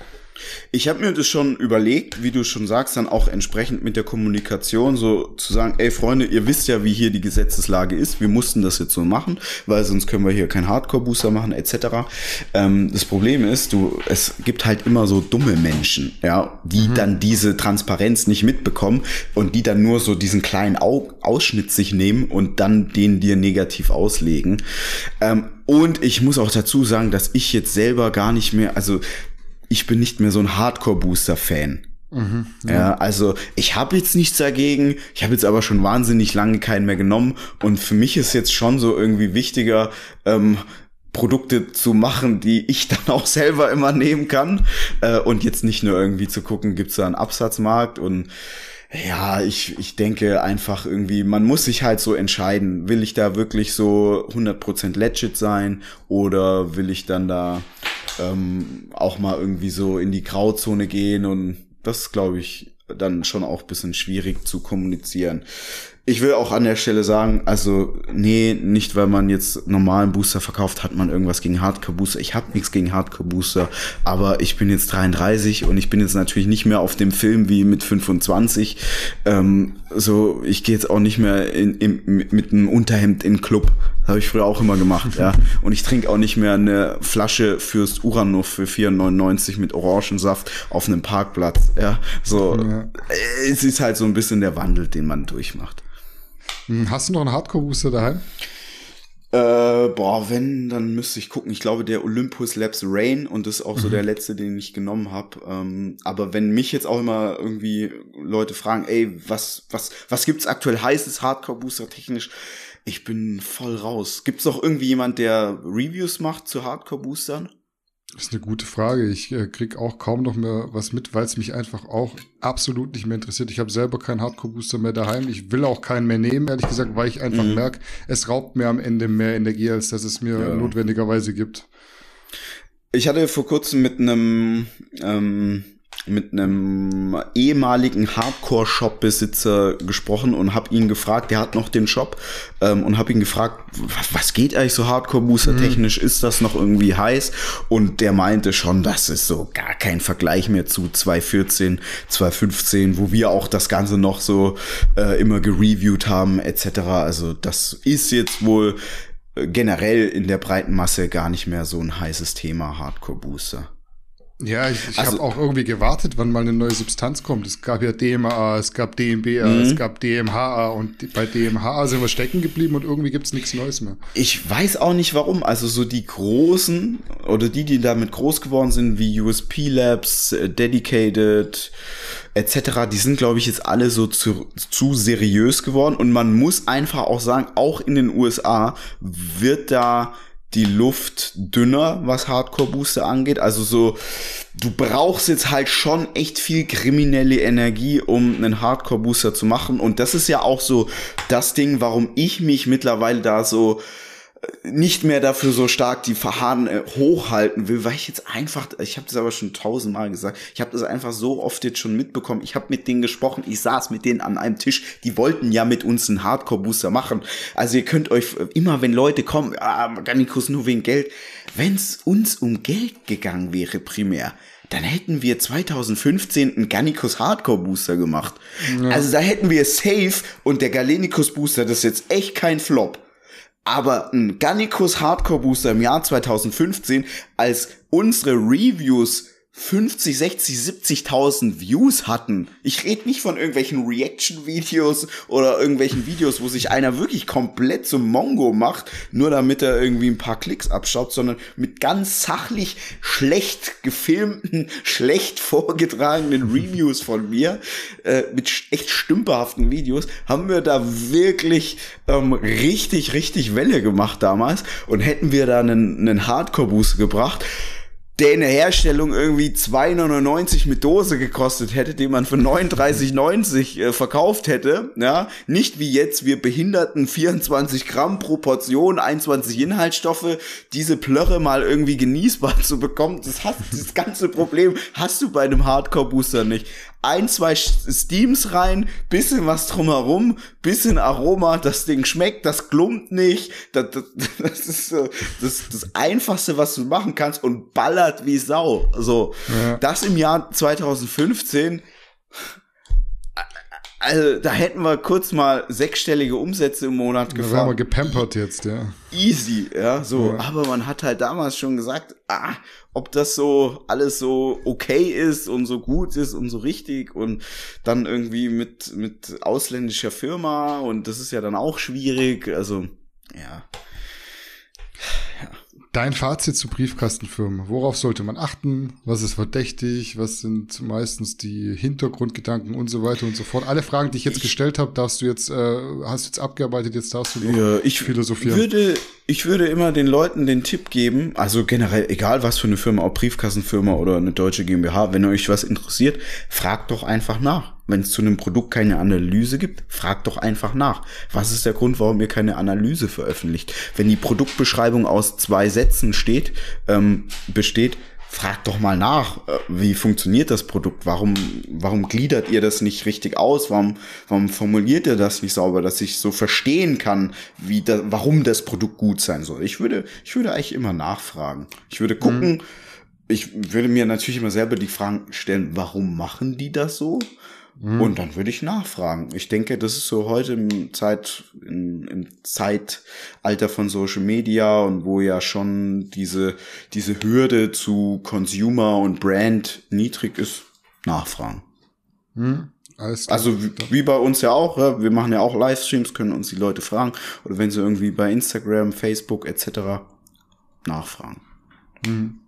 Ich habe mir das schon überlegt, wie du schon sagst, dann auch entsprechend mit der Kommunikation so zu sagen, ey Freunde, ihr wisst ja, wie hier die Gesetzeslage ist, wir mussten das jetzt so machen, weil sonst können wir hier keinen Hardcore-Booster machen etc. Ähm, das Problem ist, du, es gibt halt immer so dumme Menschen, ja, die mhm. dann diese Transparenz nicht mitbekommen und die dann nur so diesen kleinen Au Ausschnitt sich nehmen und dann den dir negativ auslegen. Ähm, und ich muss auch dazu sagen, dass ich jetzt selber gar nicht mehr, also ich bin nicht mehr so ein Hardcore-Booster-Fan. Mhm, ja. ja. also ich habe jetzt nichts dagegen, ich habe jetzt aber schon wahnsinnig lange keinen mehr genommen und für mich ist jetzt schon so irgendwie wichtiger, ähm, Produkte zu machen, die ich dann auch selber immer nehmen kann äh, und jetzt nicht nur irgendwie zu gucken, gibt's da einen Absatzmarkt und ja, ich, ich denke einfach irgendwie, man muss sich halt so entscheiden, will ich da wirklich so 100% legit sein oder will ich dann da ähm, auch mal irgendwie so in die Grauzone gehen und das glaube ich dann schon auch bisschen schwierig zu kommunizieren. Ich will auch an der Stelle sagen, also nee, nicht weil man jetzt normalen Booster verkauft, hat man irgendwas gegen Hardcore Booster. Ich habe nichts gegen Hardcore Booster, aber ich bin jetzt 33 und ich bin jetzt natürlich nicht mehr auf dem Film wie mit 25. Ähm, so, ich gehe jetzt auch nicht mehr in, in, mit einem Unterhemd in den Club. Das habe ich früher auch immer gemacht, ja. Und ich trinke auch nicht mehr eine Flasche fürs Uranus für 4,99 mit Orangensaft auf einem Parkplatz, ja. So, ja. es ist halt so ein bisschen der Wandel, den man durchmacht. Hm, hast du noch einen Hardcore-Booster daheim? Äh, boah, wenn, dann müsste ich gucken. Ich glaube, der Olympus Labs Rain und das ist auch so mhm. der letzte, den ich genommen habe. Ähm, aber wenn mich jetzt auch immer irgendwie Leute fragen, ey, was, was, was gibt's aktuell heißes Hardcore-Booster technisch? Ich bin voll raus. Gibt's auch irgendwie jemand, der Reviews macht zu Hardcore-Boostern? Das ist eine gute Frage. Ich äh, krieg auch kaum noch mehr was mit, weil es mich einfach auch absolut nicht mehr interessiert. Ich habe selber keinen Hardcore-Booster mehr daheim. Ich will auch keinen mehr nehmen, ehrlich gesagt, weil ich einfach mhm. merke, es raubt mir am Ende mehr Energie, als dass es mir ja. notwendigerweise gibt. Ich hatte vor kurzem mit einem ähm, mit einem ehemaligen Hardcore-Shop-Besitzer gesprochen und habe ihn gefragt, der hat noch den Shop ähm, und habe ihn gefragt, was, geht eigentlich so Hardcore-Booster-technisch, mhm. ist das noch irgendwie heiß? Und der meinte schon, das ist so gar kein Vergleich mehr zu 2014, 2015, wo wir auch das Ganze noch so äh, immer gereviewt haben etc. Also das ist jetzt wohl äh, generell in der breiten Masse gar nicht mehr so ein heißes Thema Hardcore-Booster. Ja, ich, ich also, habe auch irgendwie gewartet, wann mal eine neue Substanz kommt. Es gab ja DMA, es gab DMBA, mhm. es gab DMHA und bei DMHA sind wir stecken geblieben und irgendwie gibt's nichts Neues mehr. Ich weiß auch nicht warum. Also so die großen oder die, die damit groß geworden sind, wie USP Labs, äh, Dedicated etc., die sind, glaube ich, jetzt alle so zu, zu seriös geworden und man muss einfach auch sagen, auch in den USA wird da die Luft dünner, was Hardcore Booster angeht. Also so, du brauchst jetzt halt schon echt viel kriminelle Energie, um einen Hardcore Booster zu machen. Und das ist ja auch so das Ding, warum ich mich mittlerweile da so nicht mehr dafür so stark die Verharren äh, hochhalten will, weil ich jetzt einfach, ich habe das aber schon tausendmal gesagt, ich habe das einfach so oft jetzt schon mitbekommen. Ich habe mit denen gesprochen, ich saß mit denen an einem Tisch, die wollten ja mit uns einen Hardcore-Booster machen. Also ihr könnt euch immer, wenn Leute kommen, ah, Garnikus nur wegen Geld, wenn es uns um Geld gegangen wäre primär, dann hätten wir 2015 einen Garnicus Hardcore Booster gemacht. Ja. Also da hätten wir safe und der Galenicus Booster, das ist jetzt echt kein Flop aber ein Gannicus Hardcore Booster im Jahr 2015, als unsere Reviews 50, 60, 70.000 Views hatten. Ich rede nicht von irgendwelchen Reaction-Videos oder irgendwelchen Videos, wo sich einer wirklich komplett zum Mongo macht, nur damit er irgendwie ein paar Klicks abschaut, sondern mit ganz sachlich schlecht gefilmten, schlecht vorgetragenen Reviews von mir, äh, mit echt stümperhaften Videos, haben wir da wirklich ähm, richtig, richtig Welle gemacht damals und hätten wir da einen, einen Hardcore-Boost gebracht der in der Herstellung irgendwie 2,99 mit Dose gekostet hätte, den man für 39,90 äh, verkauft hätte, ja, nicht wie jetzt, wir behinderten 24 Gramm pro Portion, 21 Inhaltsstoffe, diese Plörre mal irgendwie genießbar zu bekommen, das, hast, das ganze Problem hast du bei einem Hardcore-Booster nicht ein, zwei Steams rein, bisschen was drumherum, bisschen Aroma, das Ding schmeckt, das klumpt nicht, das, das, das ist so das, das Einfachste, was du machen kannst und ballert wie Sau. So, ja. das im Jahr 2015 also da hätten wir kurz mal sechsstellige Umsätze im Monat gefahren. Da wären wir gepampert jetzt, ja. Easy, ja, so. Ja. Aber man hat halt damals schon gesagt, ah, ob das so alles so okay ist und so gut ist und so richtig und dann irgendwie mit, mit ausländischer Firma und das ist ja dann auch schwierig. Also, ja. Ja. Dein Fazit zu Briefkastenfirmen. Worauf sollte man achten? Was ist verdächtig? Was sind meistens die Hintergrundgedanken und so weiter und so fort? Alle Fragen, die ich jetzt ich, gestellt habe, darfst du jetzt, äh, hast du jetzt abgearbeitet, jetzt darfst du ja, ich philosophieren. Würde, ich würde immer den Leuten den Tipp geben, also generell, egal was für eine Firma, ob Briefkassenfirma oder eine deutsche GmbH, wenn euch was interessiert, fragt doch einfach nach. Wenn es zu einem Produkt keine Analyse gibt, fragt doch einfach nach. Was ist der Grund, warum ihr keine Analyse veröffentlicht? Wenn die Produktbeschreibung aus zwei Sätzen steht, ähm, besteht, fragt doch mal nach, äh, wie funktioniert das Produkt? Warum, warum gliedert ihr das nicht richtig aus? Warum, warum formuliert ihr das nicht sauber, dass ich so verstehen kann, wie da, warum das Produkt gut sein soll? Ich würde, ich würde eigentlich immer nachfragen. Ich würde gucken, mhm. ich würde mir natürlich immer selber die Fragen stellen, warum machen die das so? Mhm. Und dann würde ich nachfragen. Ich denke, das ist so heute im Zeit, im, im Zeitalter von Social Media und wo ja schon diese, diese Hürde zu Consumer und Brand niedrig ist, nachfragen. Mhm. Also wie, wie, bei uns ja auch, ja, wir machen ja auch Livestreams, können uns die Leute fragen. Oder wenn sie irgendwie bei Instagram, Facebook etc. nachfragen. Mhm.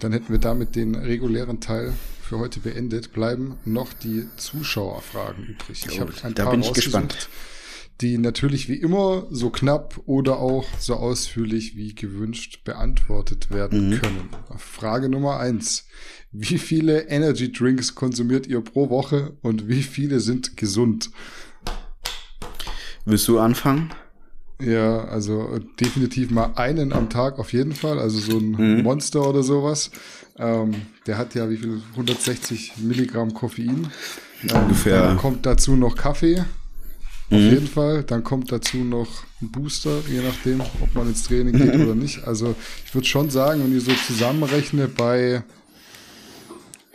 Dann hätten wir damit den regulären Teil für heute beendet, bleiben noch die Zuschauerfragen übrig. Ich habe ein da paar bin ich gespannt. Die natürlich wie immer so knapp oder auch so ausführlich wie gewünscht beantwortet werden mhm. können. Frage Nummer eins. Wie viele Energy Drinks konsumiert ihr pro Woche und wie viele sind gesund? Willst du anfangen? Ja, also definitiv mal einen am Tag auf jeden Fall, also so ein mhm. Monster oder sowas. Ähm, der hat ja wie viel? 160 Milligramm Koffein. Ähm, Ungefähr. Dann kommt dazu noch Kaffee. Auf mhm. jeden Fall. Dann kommt dazu noch ein Booster, je nachdem, ob man ins Training geht oder nicht. Also ich würde schon sagen, wenn ich so zusammenrechne, bei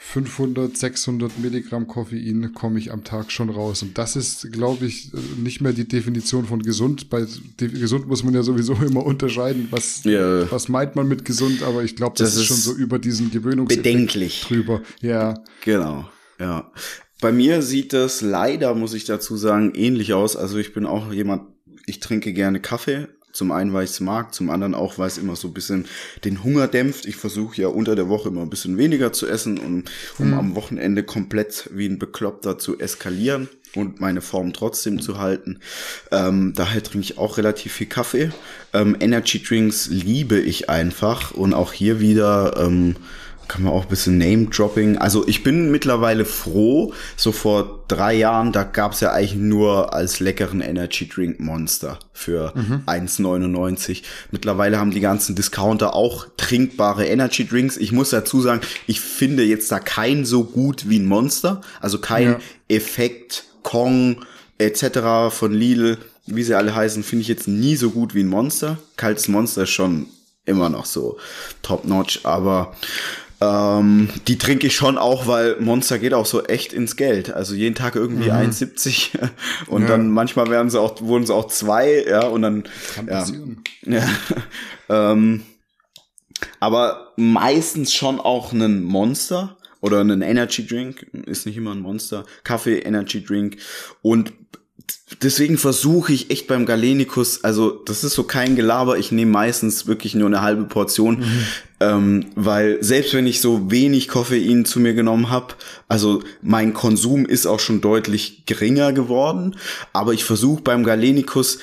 500, 600 Milligramm Koffein komme ich am Tag schon raus. Und das ist, glaube ich, nicht mehr die Definition von gesund. Bei gesund muss man ja sowieso immer unterscheiden, was, ja. was meint man mit gesund, aber ich glaube, das, das, ist schon so über diesen Gewöhnungseffekt bedenklich drüber. Ja. Genau, ja. Bei mir sieht das leider, muss ich dazu sagen, ähnlich aus. Also ich bin auch jemand, ich trinke gerne Kaffee, Zum einen, weil ich es mag, zum anderen auch, weil es immer so ein bisschen den Hunger dämpft. Ich versuche ja unter der Woche immer ein bisschen weniger zu essen, um, um mhm. am Wochenende komplett wie ein Bekloppter zu eskalieren und meine Form trotzdem zu halten. Ähm, daher trinke ich auch relativ viel Kaffee. Ähm, Energy Drinks liebe ich einfach und auch hier wieder ähm, kann man auch ein bisschen Name-Dropping. Also ich bin mittlerweile froh, so vor drei Jahren, da gab es ja eigentlich nur als leckeren Energy Drink Monster für mhm. 1,99. Mittlerweile haben die ganzen Discounter auch trinkbare Energy Drinks. Ich muss dazu sagen, ich finde jetzt da keinen so gut wie ein Monster. Also kein ja. Effekt, Kong etc. von Lidl, wie sie alle heißen, finde ich jetzt nie so gut wie ein Monster. Kaltes Monster ist schon immer noch so top-notch, aber ähm, die trinke ich schon auch, weil Monster geht auch so echt ins Geld. Also jeden Tag irgendwie mhm. 1,70 und ja. dann manchmal werden sie auch, wurden sie auch zwei, ja, und dann. Kann ja, ja ähm, aber meistens schon auch einen Monster oder einen Energy Drink, ist nicht immer ein Monster, Kaffee, Energy Drink und deswegen versuche ich echt beim Galenikus, also das ist so kein Gelaber, ich nehme meistens wirklich nur eine halbe Portion, mhm. ähm, weil selbst wenn ich so wenig Koffein zu mir genommen habe, also mein Konsum ist auch schon deutlich geringer geworden, aber ich versuche beim Galenikus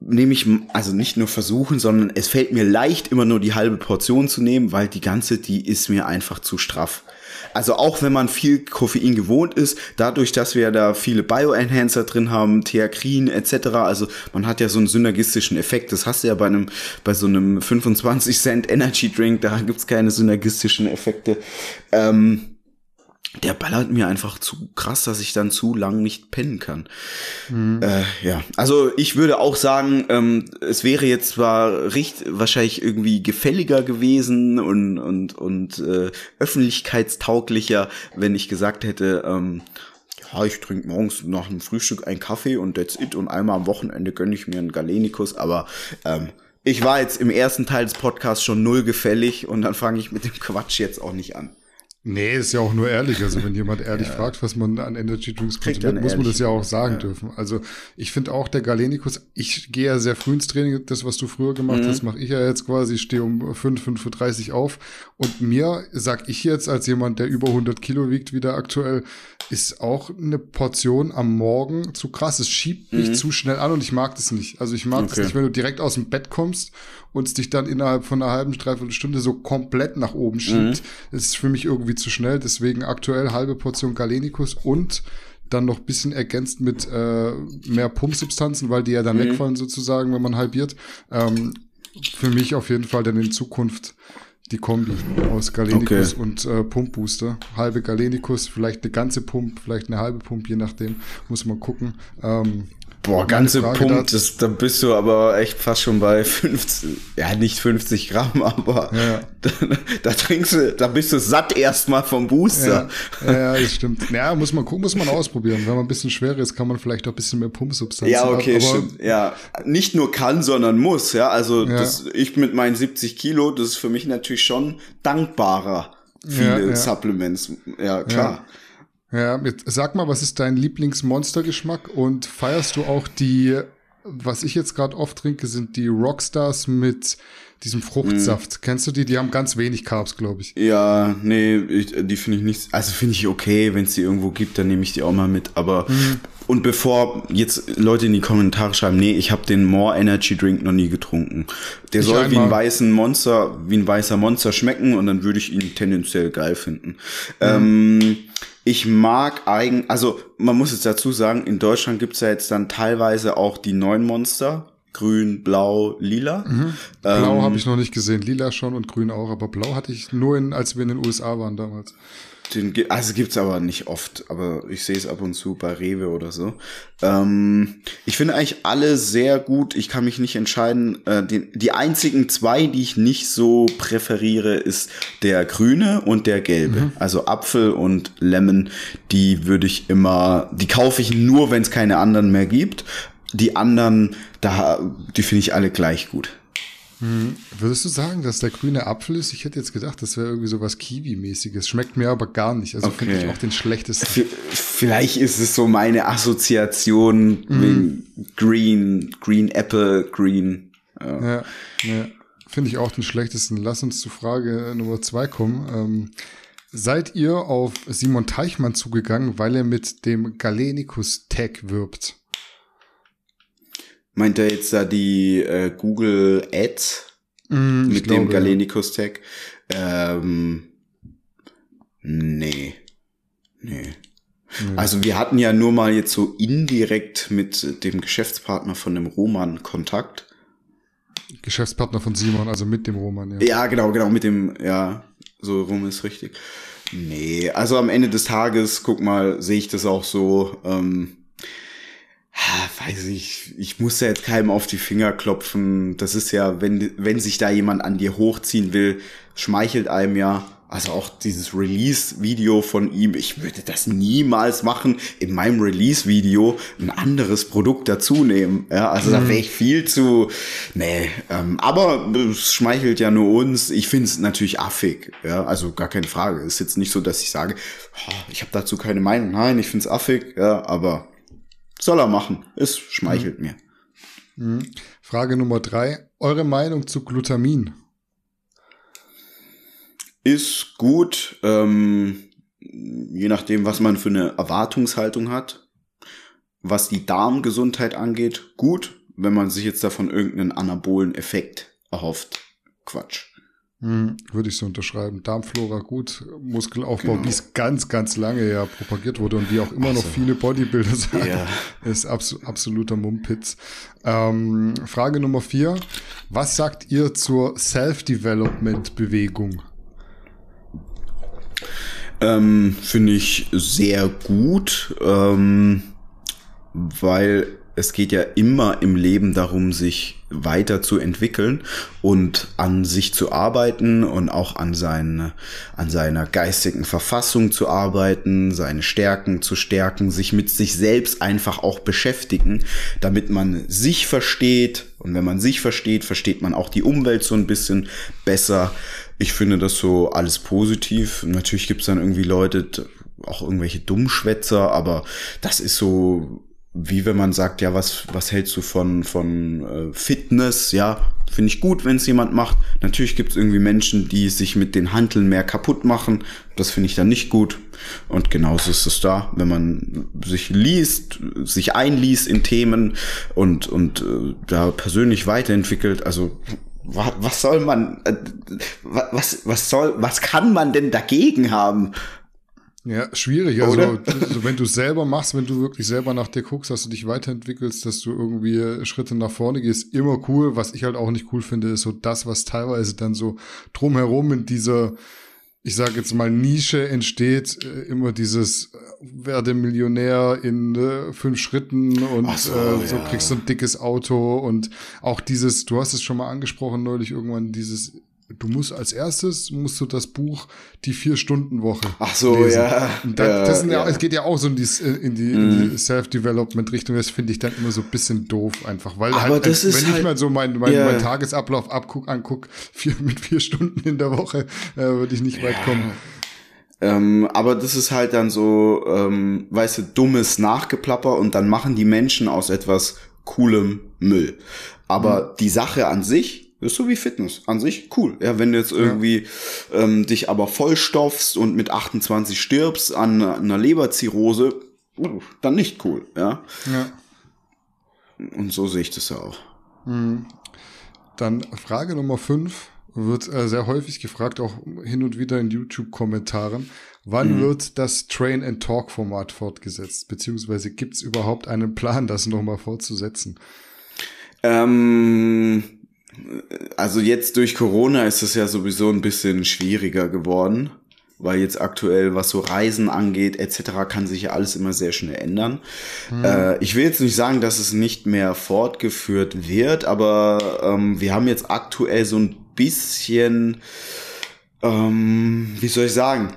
nehme ich, also nicht nur versuchen, sondern es fällt mir leicht, immer nur die halbe Portion zu nehmen, weil die ganze, die ist mir einfach zu straff. Also auch wenn man viel Koffein gewohnt ist, dadurch, dass wir da viele Bioenhancer drin haben, Theakrin etc., also man hat ja so einen synergistischen Effekt. Das hast du ja bei einem, bei so einem 25 Cent Energy Drink, da gibt's keine synergistischen Effekte. Ähm, der ballert mir einfach zu krass, dass ich dann zu lang nicht pennen kann. Mhm. Äh, ja, also ich würde auch sagen, ähm, es wäre jetzt zwar richtig, wahrscheinlich irgendwie gefälliger gewesen und und und äh, öffentlichkeitstauglicher, wenn ich gesagt hätte, ähm, ja, ich trinke morgens nach dem Frühstück einen Kaffee und that's it und einmal am Wochenende gönne ich mir einen Galenikus, aber ähm, ich war jetzt im ersten Teil des Podcasts schon null gefällig und dann fange ich mit dem Quatsch jetzt auch nicht an. Nee, ist ja auch nur ehrlich. Also wenn jemand ehrlich ja. fragt, was man an Energy Drinks konsumiert, muss man das ja auch sagen ja. dürfen. Also ich finde auch der Galenikus, ich gehe ja sehr früh ins Training, das, was du früher gemacht mhm. hast, mache ich ja jetzt quasi, ich stehe um 5, 5.30 Uhr auf und mir, sag ich jetzt als jemand, der über 100 Kilo wiegt wieder aktuell, ist auch eine Portion am Morgen zu krass. Es schiebt mich mhm. zu schnell an und ich mag das nicht. Also ich mag okay. das nicht, wenn du direkt aus dem Bett kommst und es dich dann innerhalb von einer halben, dreiviertel Stunde so komplett nach oben schiebt. Mhm. Ist für mich irgendwie zu schnell. Deswegen aktuell halbe Portion Galenikus und dann noch bisschen ergänzt mit äh, mehr Pumpsubstanzen, weil die ja dann mhm. wegfallen sozusagen, wenn man halbiert. Ähm, für mich auf jeden Fall dann in Zukunft die Kombi aus Galenicus okay. und äh, Pumpbooster. Halbe Galenicus, vielleicht eine ganze Pump, vielleicht eine halbe Pump, je nachdem, muss man gucken. Ähm, Boah, ganze Punkt, das, da bist du aber echt fast schon bei 50, ja nicht 50 Gramm, aber ja. da, da, trinkst du, da bist du satt erstmal vom Booster. Ja, ja, das stimmt. Ja, muss man gucken, muss man ausprobieren. Wenn man ein bisschen schwerer ist, kann man vielleicht auch ein bisschen mehr Pumpsubstanz Ja, okay, aber, stimmt. Ja, nicht nur kann, sondern muss, ja. Also ja. Das, ich mit meinen 70 Kilo, das ist für mich natürlich schon dankbarer. Viele Supplements, ja klar. Ja, mit, sag mal, was ist dein Lieblingsmonstergeschmack und feierst du auch die, was ich jetzt gerade oft trinke, sind die Rockstars mit diesem Fruchtsaft. Mm. Kennst du die? Die haben ganz wenig Carbs, glaube ich. Ja, nee, ich, die finde ich nicht, also finde ich okay, wenn es die irgendwo gibt, dann nehme ich die auch mal mit, aber mm. und bevor jetzt Leute in die Kommentare schreiben, nee, ich habe den More Energy Drink noch nie getrunken. Der ich soll wie ein weißen Monster, wie ein weißer Monster schmecken und dann würde ich ihn tendenziell geil finden. Mm. Ähm, ich mag eigen, also man muss jetzt dazu sagen, in Deutschland gibt's ja jetzt dann teilweise auch die neuen Monster. Grün, Blau, Lila. Mhm. Blau ähm, habe ich noch nicht gesehen, Lila schon und Grün auch, aber Blau hatte ich nur in, als wir in den USA waren damals. Den, also gibt's aber nicht oft, aber ich sehe es ab und zu bei Rewe oder so. Ähm, ich finde eigentlich alle sehr gut. Ich kann mich nicht entscheiden. Äh, die, die einzigen zwei, die ich nicht so präferiere, ist der grüne und der gelbe. Mhm. Also Apfel und Lemon. Die würde ich immer, die kaufe ich nur, wenn es keine anderen mehr gibt. Die anderen, da, die finde ich alle gleich gut. Hm. Würdest du sagen, dass der grüne Apfel ist? Ich hätte jetzt gedacht, das wäre irgendwie so was Kiwi-mäßiges. Schmeckt mir aber gar nicht. Also okay. finde ich auch den schlechtesten. V vielleicht ist es so meine Assoziation mhm. wegen Green, Green Apple, Green. Ja, ja, ja. finde ich auch den schlechtesten. Lass uns zu Frage Nummer zwei kommen. Ähm, seid ihr auf Simon Teichmann zugegangen, weil er mit dem Galenicus-Tag wirbt? Meint er jetzt da die äh, Google Ads Mm, mit glaube, dem Galenicus-Tag? Ähm, nee. Nee. Also wir hatten ja nur mal jetzt so indirekt mit dem Geschäftspartner von dem Roman Kontakt. Geschäftspartner von Simon, also mit dem Roman, ja. Ja, genau, genau, mit dem, ja, so rum ist richtig. Nee, also am Ende des Tages, guck mal, sehe ich das auch so, ähm, weiß ich, ich muss ja jetzt keinem auf die Finger klopfen. Das ist ja, wenn, wenn sich da jemand an dir hochziehen will, schmeichelt einem ja. Also auch dieses Release-Video von ihm, ich würde das niemals machen, in meinem Release-Video ein anderes Produkt dazu nehmen. Ja, also da wäre ich viel zu, nee, ähm, aber es schmeichelt ja nur uns. Ich finde es natürlich affig, ja, also gar keine Frage. Ist jetzt nicht so, dass ich sage, oh, ich habe dazu keine Meinung. Nein, ich finde es affig, ja, aber soll er machen. Es schmeichelt mir. Mhm. Frage Nummer drei. Eure Meinung zu Glutamin? Ist gut, ähm, je nachdem, was man für eine Erwartungshaltung hat. Was die Darmgesundheit angeht, gut. Wenn man sich jetzt davon irgendeinen anabolen Effekt erhofft, Quatsch. Hm, würde ich so unterschreiben. Darmflora gut, Muskelaufbau, Genau. wie es ganz, ganz lange ja propagiert wurde und wie auch immer noch Also, viele Bodybuilder sagen, ja. ist abso absoluter Mumpitz. Ähm, Frage Nummer vier. Was sagt ihr zur Self-Development-Bewegung? Ähm, Finde ich sehr gut, ähm, weil es geht ja immer im Leben darum, sich weiterzuentwickeln und an sich zu arbeiten und auch an, seine, an seiner geistigen Verfassung zu arbeiten, seine Stärken zu stärken, sich mit sich selbst einfach auch beschäftigen, damit man sich versteht. Und wenn man sich versteht, versteht man auch die Umwelt so ein bisschen besser. Ich finde das so alles positiv. Natürlich gibt's dann irgendwie Leute, auch irgendwelche Dummschwätzer, aber das ist so wie wenn man sagt, ja, was, was hältst du von, von äh, Fitness? Ja, finde ich gut, wenn es jemand macht. Natürlich gibt es irgendwie Menschen, die sich mit den Handeln mehr kaputt machen. Das finde ich dann nicht gut. Und genauso ist es da, wenn man sich liest, sich einliest in Themen und, und äh, da persönlich weiterentwickelt. Also wa- was soll man, äh, wa- was, was soll, was kann man denn dagegen haben? Ja, schwierig. Also, Oder? also wenn du es selber machst, wenn du wirklich selber nach dir guckst, dass du dich weiterentwickelst, dass du irgendwie Schritte nach vorne gehst, immer cool. Was ich halt auch nicht cool finde, ist so das, was teilweise dann so drumherum in dieser, ich sage jetzt mal, Nische entsteht, äh, immer dieses äh, werde Millionär in äh, fünf Schritten und so, äh, so ja. kriegst du ein dickes Auto und auch dieses, du hast es schon mal angesprochen neulich irgendwann, dieses Du musst als erstes musst du das Buch die vier Stunden Woche. Ach so, lesen. ja. Und das, Ja, das sind ja, ja. Mhm. es geht ja auch so in die, in die, in die Self-Development-Richtung. Das finde ich dann immer so ein bisschen doof einfach, weil Aber halt, das wenn ist ich halt- mal so meinen mein, Ja. mein Tagesablauf abguck, anguck, vier, mit vier Stunden in der Woche, äh, würde ich nicht weit kommen. Ähm, aber das ist halt dann so, ähm, weißt du, dummes Nachgeplapper und dann machen die Menschen aus etwas coolem Müll. Aber die Sache an sich ist so wie Fitness. An sich cool. Ja, wenn du jetzt irgendwie ähm, dich aber vollstopfst und mit 28 stirbst an einer Leberzirrhose, uh, dann nicht cool. Ja. Ja. Und so sehe ich das ja auch. Dann Frage Nummer fünf wird äh, sehr häufig gefragt, auch hin und wieder in YouTube-Kommentaren. Wann Mhm. wird das Train and Talk Format fortgesetzt? Beziehungsweise gibt es überhaupt einen Plan, das nochmal fortzusetzen? Ähm, also jetzt durch Corona ist es ja sowieso ein bisschen schwieriger geworden, weil jetzt aktuell, was so Reisen angeht, etc., kann sich ja alles immer sehr schnell ändern. Äh, ich will jetzt nicht sagen, dass es nicht mehr fortgeführt wird, aber ähm, wir haben jetzt aktuell so ein bisschen, ähm, wie soll ich sagen,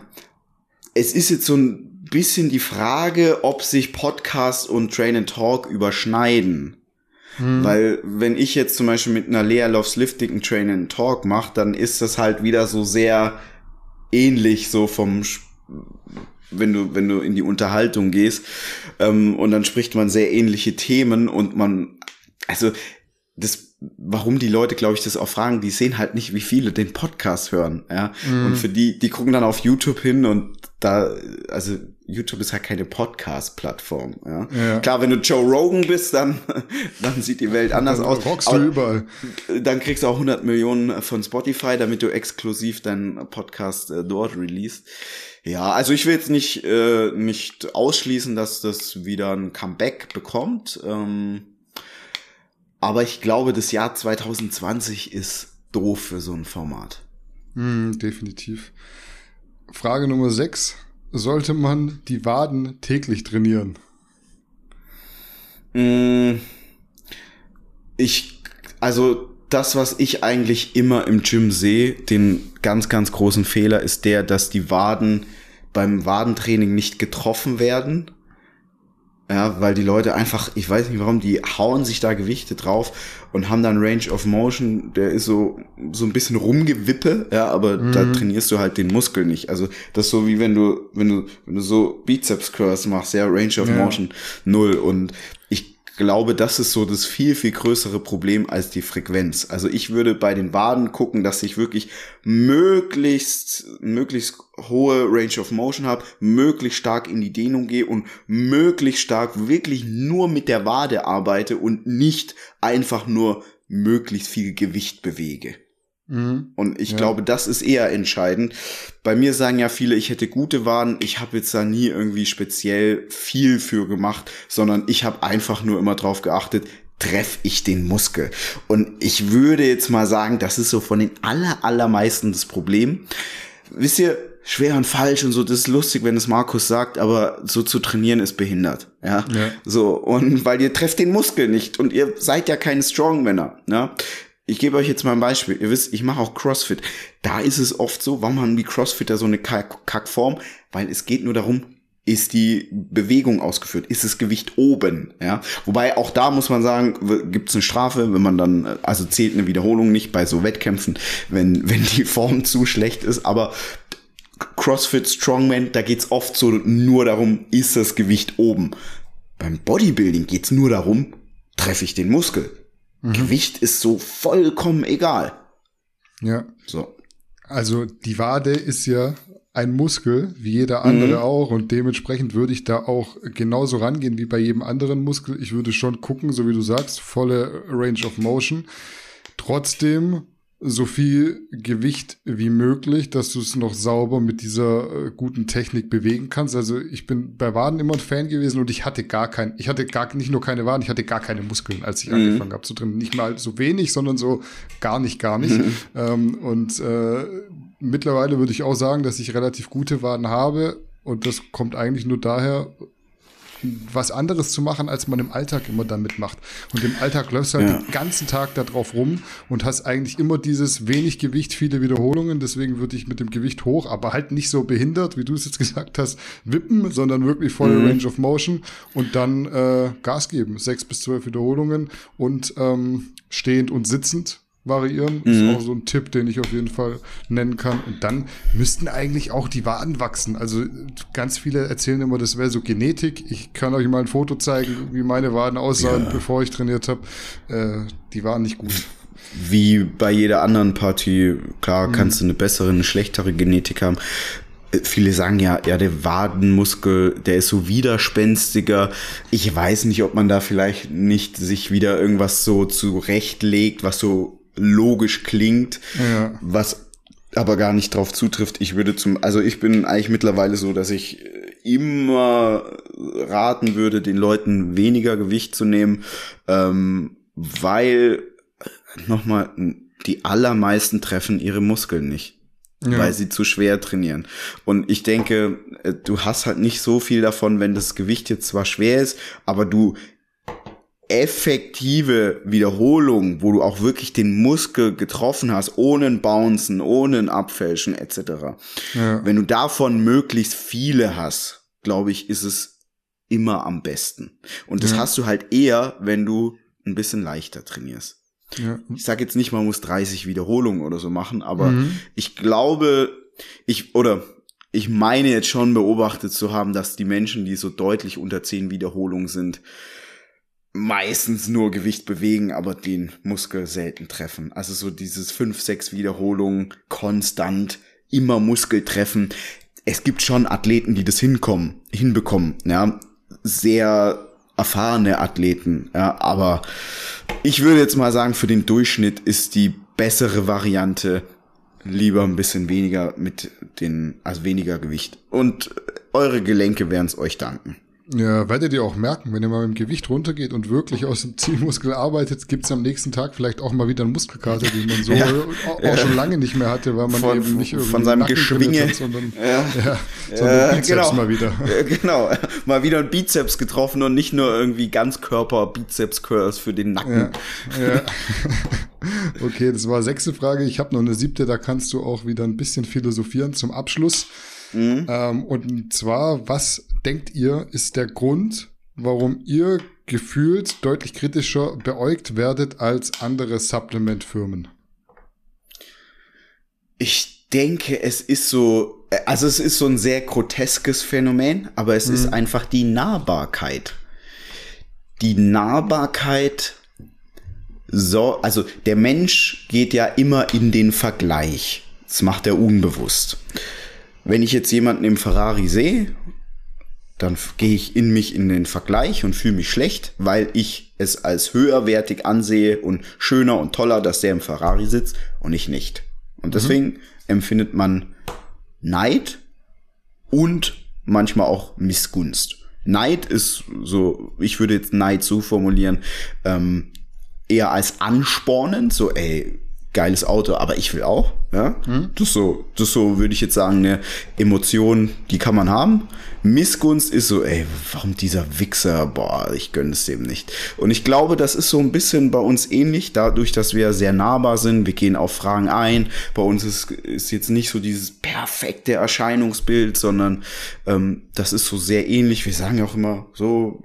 es ist jetzt so ein bisschen die Frage, ob sich Podcast und Train and Talk überschneiden. Weil wenn ich jetzt zum Beispiel mit einer Lea Loves Lifting einen Train and Talk mache, dann ist das halt wieder so sehr ähnlich so vom wenn du wenn du in die Unterhaltung gehst ähm, und dann spricht man sehr ähnliche Themen und man also das, warum die Leute, glaube ich, das auch fragen, die sehen halt nicht, wie viele den Podcast hören, ja. Mhm. Und für die, die gucken dann auf YouTube hin und da, also YouTube ist halt keine Podcast-Plattform, ja? ja. Klar, wenn du Joe Rogan bist, dann, dann sieht die Welt anders dann aus. Rockst du überall. Dann kriegst du auch 100 Millionen von Spotify, damit du exklusiv deinen Podcast äh, dort release. Ja, also ich will jetzt nicht, äh, nicht ausschließen, dass das wieder ein Comeback bekommt. Ähm, aber ich glaube, das Jahr 2020 ist doof für so ein Format. Mm, definitiv. Frage Nummer 6. Sollte man die Waden täglich trainieren? Mm, ich, also das, was ich eigentlich immer im Gym sehe, den ganz, ganz großen Fehler ist der, dass die Waden beim Wadentraining nicht getroffen werden ja, weil die Leute einfach, ich weiß nicht warum, die hauen sich da Gewichte drauf und haben dann Range of Motion, der ist so, so ein bisschen rumgewippe, ja, aber mhm. da trainierst du halt den Muskel nicht. Also, das ist so wie wenn du, wenn du, wenn du so Bizeps Curls machst, ja, Range of ja. Motion null und glaube, das ist so das viel, viel größere Problem als die Frequenz. Also ich würde bei den Waden gucken, dass ich wirklich möglichst, möglichst hohe Range of Motion habe, möglichst stark in die Dehnung gehe und möglichst stark wirklich nur mit der Wade arbeite und nicht einfach nur möglichst viel Gewicht bewege. Mhm. Und ich ja. glaube, das ist eher entscheidend. Bei mir sagen ja viele, ich hätte gute Waden. Ich habe jetzt da nie irgendwie speziell viel für gemacht, sondern ich habe einfach nur immer drauf geachtet, treffe ich den Muskel. Und ich würde jetzt mal sagen, das ist so von den aller, allermeisten das Problem. Wisst ihr, schwer und falsch und so, das ist lustig, wenn es Markus sagt, aber so zu trainieren ist behindert. Ja. ja. So, und weil ihr trefft den Muskel nicht und ihr seid ja keine Strongmänner. Ja. Ich gebe euch jetzt mal ein Beispiel. Ihr wisst, ich mache auch CrossFit. Da ist es oft so, warum haben die CrossFitter so eine Kackform? Weil es geht nur darum, ist die Bewegung ausgeführt? Ist das Gewicht oben? Ja, wobei auch da muss man sagen, gibt es eine Strafe, wenn man dann, also zählt eine Wiederholung nicht bei so Wettkämpfen, wenn wenn die Form zu schlecht ist. Aber CrossFit Strongman, da geht's oft so nur darum, ist das Gewicht oben? Beim Bodybuilding geht's nur darum, treffe ich den Muskel? Mhm. Gewicht ist so vollkommen egal. Ja. So. Also die Wade ist ja ein Muskel, wie jeder andere mhm. auch, und dementsprechend würde ich da auch genauso rangehen wie bei jedem anderen Muskel. Ich würde schon gucken, so wie du sagst, volle Range of Motion. Trotzdem so viel Gewicht wie möglich, dass du es noch sauber mit dieser äh, guten Technik bewegen kannst. Also ich bin bei Waden immer ein Fan gewesen und ich hatte gar kein, ich hatte gar nicht nur keine Waden, ich hatte gar keine Muskeln, als ich mhm. angefangen habe zu trainieren. Nicht mal so wenig, sondern so gar nicht, gar nicht. Mhm. Ähm, und äh, mittlerweile würde ich auch sagen, dass ich relativ gute Waden habe. Und das kommt eigentlich nur daher, was anderes zu machen, als man im Alltag immer damit macht. Und im Alltag läufst du halt ja. den ganzen Tag da drauf rum und hast eigentlich immer dieses wenig Gewicht, viele Wiederholungen. Deswegen würde ich mit dem Gewicht hoch, aber halt nicht so behindert, wie du es jetzt gesagt hast, wippen, sondern wirklich volle mhm. Range of Motion und dann äh, Gas geben. Sechs bis zwölf Wiederholungen und ähm, stehend und sitzend variieren. Mhm. Ist auch so ein Tipp, den ich auf jeden Fall nennen kann. Und dann müssten eigentlich auch die Waden wachsen. Also ganz viele erzählen immer, das wäre so Genetik. Ich kann euch mal ein Foto zeigen, wie meine Waden aussahen, ja. bevor ich trainiert habe. Äh, die waren nicht gut. Wie bei jeder anderen Party, klar, mhm. kannst du eine bessere, eine schlechtere Genetik haben äh, viele sagen ja, ja, der Wadenmuskel, der ist so widerspenstiger. Ich weiß nicht, ob man da vielleicht nicht sich wieder irgendwas so zurechtlegt, was so logisch klingt, ja. was aber gar nicht drauf zutrifft. Ich würde zum, also ich bin eigentlich mittlerweile so, dass ich immer raten würde, den Leuten weniger Gewicht zu nehmen, ähm, weil nochmal die allermeisten treffen ihre Muskeln nicht. Ja. weil sie zu schwer trainieren. Und ich denke, äh, du hast halt nicht so viel davon, wenn das Gewicht jetzt zwar schwer ist, aber du effektive Wiederholung, wo du auch wirklich den Muskel getroffen hast, ohne ein Bouncen, ohne ein Abfälschen etc. Ja. Wenn du davon möglichst viele hast, glaube ich, ist es immer am besten. Und das ja. hast du halt eher, wenn du ein bisschen leichter trainierst. Ja. Ich sage jetzt nicht, man muss 30 Wiederholungen oder so machen, aber mhm. ich glaube, ich oder ich meine jetzt schon beobachtet zu haben, dass die Menschen, die so deutlich unter 10 Wiederholungen sind, meistens nur Gewicht bewegen, aber den Muskel selten treffen. Also so dieses fünf, sechs Wiederholungen konstant, immer Muskel treffen. Es gibt schon Athleten, die das hinkommen, hinbekommen, ja. Sehr erfahrene Athleten, ja, aber ich würde jetzt mal sagen, für den Durchschnitt ist die bessere Variante lieber ein bisschen weniger mit den, also weniger Gewicht. Und eure Gelenke werden es euch danken. Ja, werdet ihr auch merken, wenn ihr mal mit dem Gewicht runtergeht und wirklich aus dem Zielmuskel arbeitet, gibt's am nächsten Tag vielleicht auch mal wieder einen Muskelkater, den man so ja. auch, ja. schon lange nicht mehr hatte, weil man von, eben nicht irgendwie von seinem Geschwinge, hat, sondern, ja. Ja, sondern Bizeps genau. mal wieder. Genau, mal wieder ein Bizeps getroffen und nicht nur irgendwie Ganzkörper Bizeps Curls für den Nacken. Ja. okay, das war sechste Frage. Ich habe noch eine siebte, da kannst du auch wieder ein bisschen philosophieren zum Abschluss. Mhm. Ähm, und zwar, was denkt ihr, ist der Grund, warum ihr gefühlt deutlich kritischer beäugt werdet als andere Supplement-Firmen? Ich denke, es ist so, also es ist so ein sehr groteskes Phänomen, aber es mhm. ist einfach die Nahbarkeit. Die Nahbarkeit so, also der Mensch geht ja immer in den Vergleich. Das macht er unbewusst. Wenn ich jetzt jemanden im Ferrari sehe, dann gehe ich in mich in den Vergleich und fühle mich schlecht, weil ich es als höherwertig ansehe und schöner und toller, dass der im Ferrari sitzt und ich nicht. Und mhm. deswegen mhm. empfindet man Neid und manchmal auch Missgunst. Neid ist so, ich würde jetzt Neid so formulieren, ähm, eher als anspornend, so ey, geiles Auto, aber ich will auch. Ja, hm? das so, das so würde ich jetzt sagen, eine Emotion, die kann man haben. Missgunst ist so, ey, warum dieser Wichser? Boah, ich gönne es dem nicht. Und ich glaube, das ist so ein bisschen bei uns ähnlich, dadurch, dass wir sehr nahbar sind. Wir gehen auf Fragen ein. Bei uns ist, ist jetzt nicht so dieses perfekte Erscheinungsbild, sondern ähm, das ist so sehr ähnlich. Wir sagen ja auch immer so,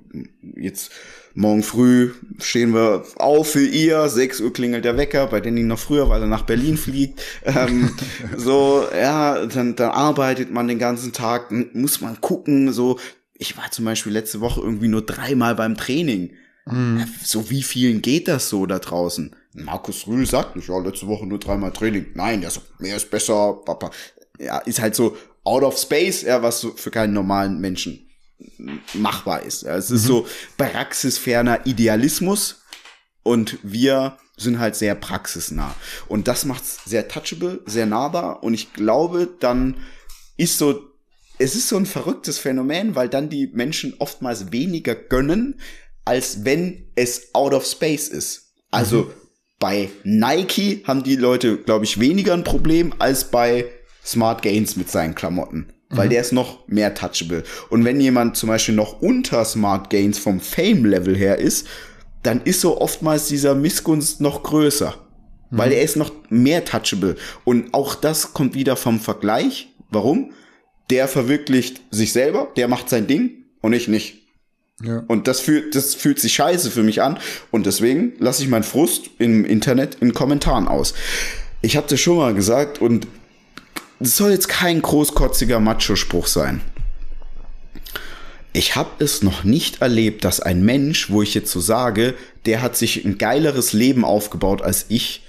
jetzt Morgen früh stehen wir auf für ihr, 6 Uhr klingelt der Wecker, bei Danny noch früher, weil er nach Berlin fliegt. Ähm, so, ja, dann, dann arbeitet man den ganzen Tag, muss man gucken, so. Ich war zum Beispiel letzte Woche irgendwie nur dreimal beim Training. Mhm. So wie vielen geht das so da draußen? Markus Rühl sagt nicht, ja, letzte Woche nur dreimal Training. Nein, der sagt, mehr ist besser, Papa. Ja, ist halt so out of space, ja, was so für keinen normalen Menschen machbar ist. Es ist mhm. so praxisferner Idealismus und wir sind halt sehr praxisnah. Und das macht's sehr touchable, sehr nahbar und ich glaube, dann ist so, es ist so ein verrücktes Phänomen, weil dann die Menschen oftmals weniger gönnen, als wenn es out of space ist. Also mhm. bei Nike haben die Leute, glaube ich, weniger ein Problem als bei Smart Gains mit seinen Klamotten weil mhm. der ist noch mehr touchable. Und wenn jemand zum Beispiel noch unter Smart Gains vom Fame-Level her ist, dann ist so oftmals dieser Missgunst noch größer. Mhm. Weil er ist noch mehr touchable. Und auch das kommt wieder vom Vergleich. Warum? Der verwirklicht sich selber, der macht sein Ding und ich nicht. Ja. Und das fühlt, das fühlt sich scheiße für mich an. Und deswegen lasse ich meinen Frust im Internet in Kommentaren aus. Ich habe das schon mal gesagt und das soll jetzt kein großkotziger Macho-Spruch sein. Ich habe es noch nicht erlebt, dass ein Mensch, wo ich jetzt so sage, der hat sich ein geileres Leben aufgebaut als ich,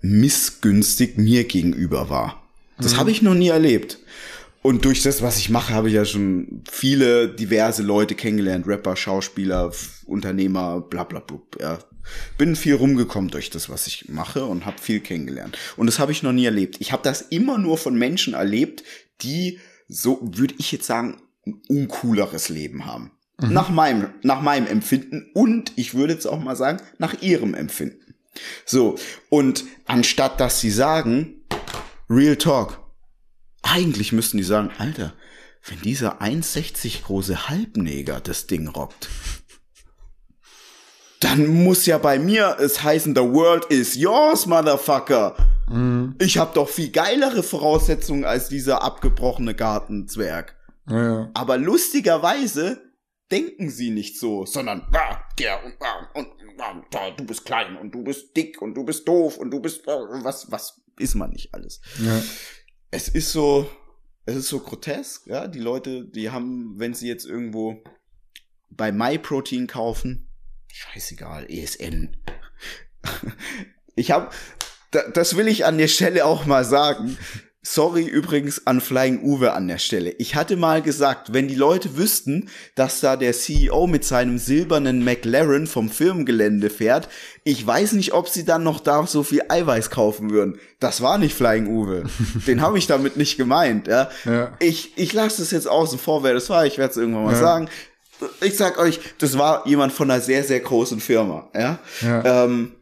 missgünstig mir gegenüber war. Das mhm. habe ich noch nie erlebt. Und durch das, was ich mache, habe ich ja schon viele diverse Leute kennengelernt. Rapper, Schauspieler, Unternehmer, bla bla bla. Ja. Bin viel rumgekommen durch das, was ich mache und habe viel kennengelernt. Und das habe ich noch nie erlebt. Ich habe das immer nur von Menschen erlebt, die, so würde ich jetzt sagen, ein uncooleres Leben haben. Mhm. Nach, meinem, nach meinem Empfinden und ich würde jetzt auch mal sagen, nach ihrem Empfinden. So, und anstatt dass sie sagen, Real Talk, eigentlich müssten die sagen, Alter, wenn dieser 1,60 große Halbneger das Ding rockt, dann muss ja bei mir es heißen, the world is yours, motherfucker. Mhm. Ich habe doch viel geilere Voraussetzungen als dieser abgebrochene Gartenzwerg. Ja. Aber lustigerweise denken sie nicht so, sondern ah, der und, ah, und ah, du bist klein und du bist dick und du bist doof und du bist was was ist man nicht alles. Ja es ist so, es ist so grotesk, ja. Die Leute, die haben, wenn sie jetzt irgendwo bei MyProtein kaufen, scheißegal, ESN. Ich habe, das will ich an der Stelle auch mal sagen. Sorry übrigens an Flying Uwe an der Stelle. Ich hatte mal gesagt, wenn die Leute wüssten, dass da der CEO mit seinem silbernen McLaren vom Firmengelände fährt, ich weiß nicht, ob sie dann noch da so viel Eiweiß kaufen würden. Das war nicht Flying Uwe. Den habe ich damit nicht gemeint. Ja. ja. Ich, ich lasse es jetzt außen vor, wer das war. Ich werde es irgendwann mal ja. sagen. Ich sag euch, das war jemand von einer sehr, sehr großen Firma. Ja. Ja, ähm,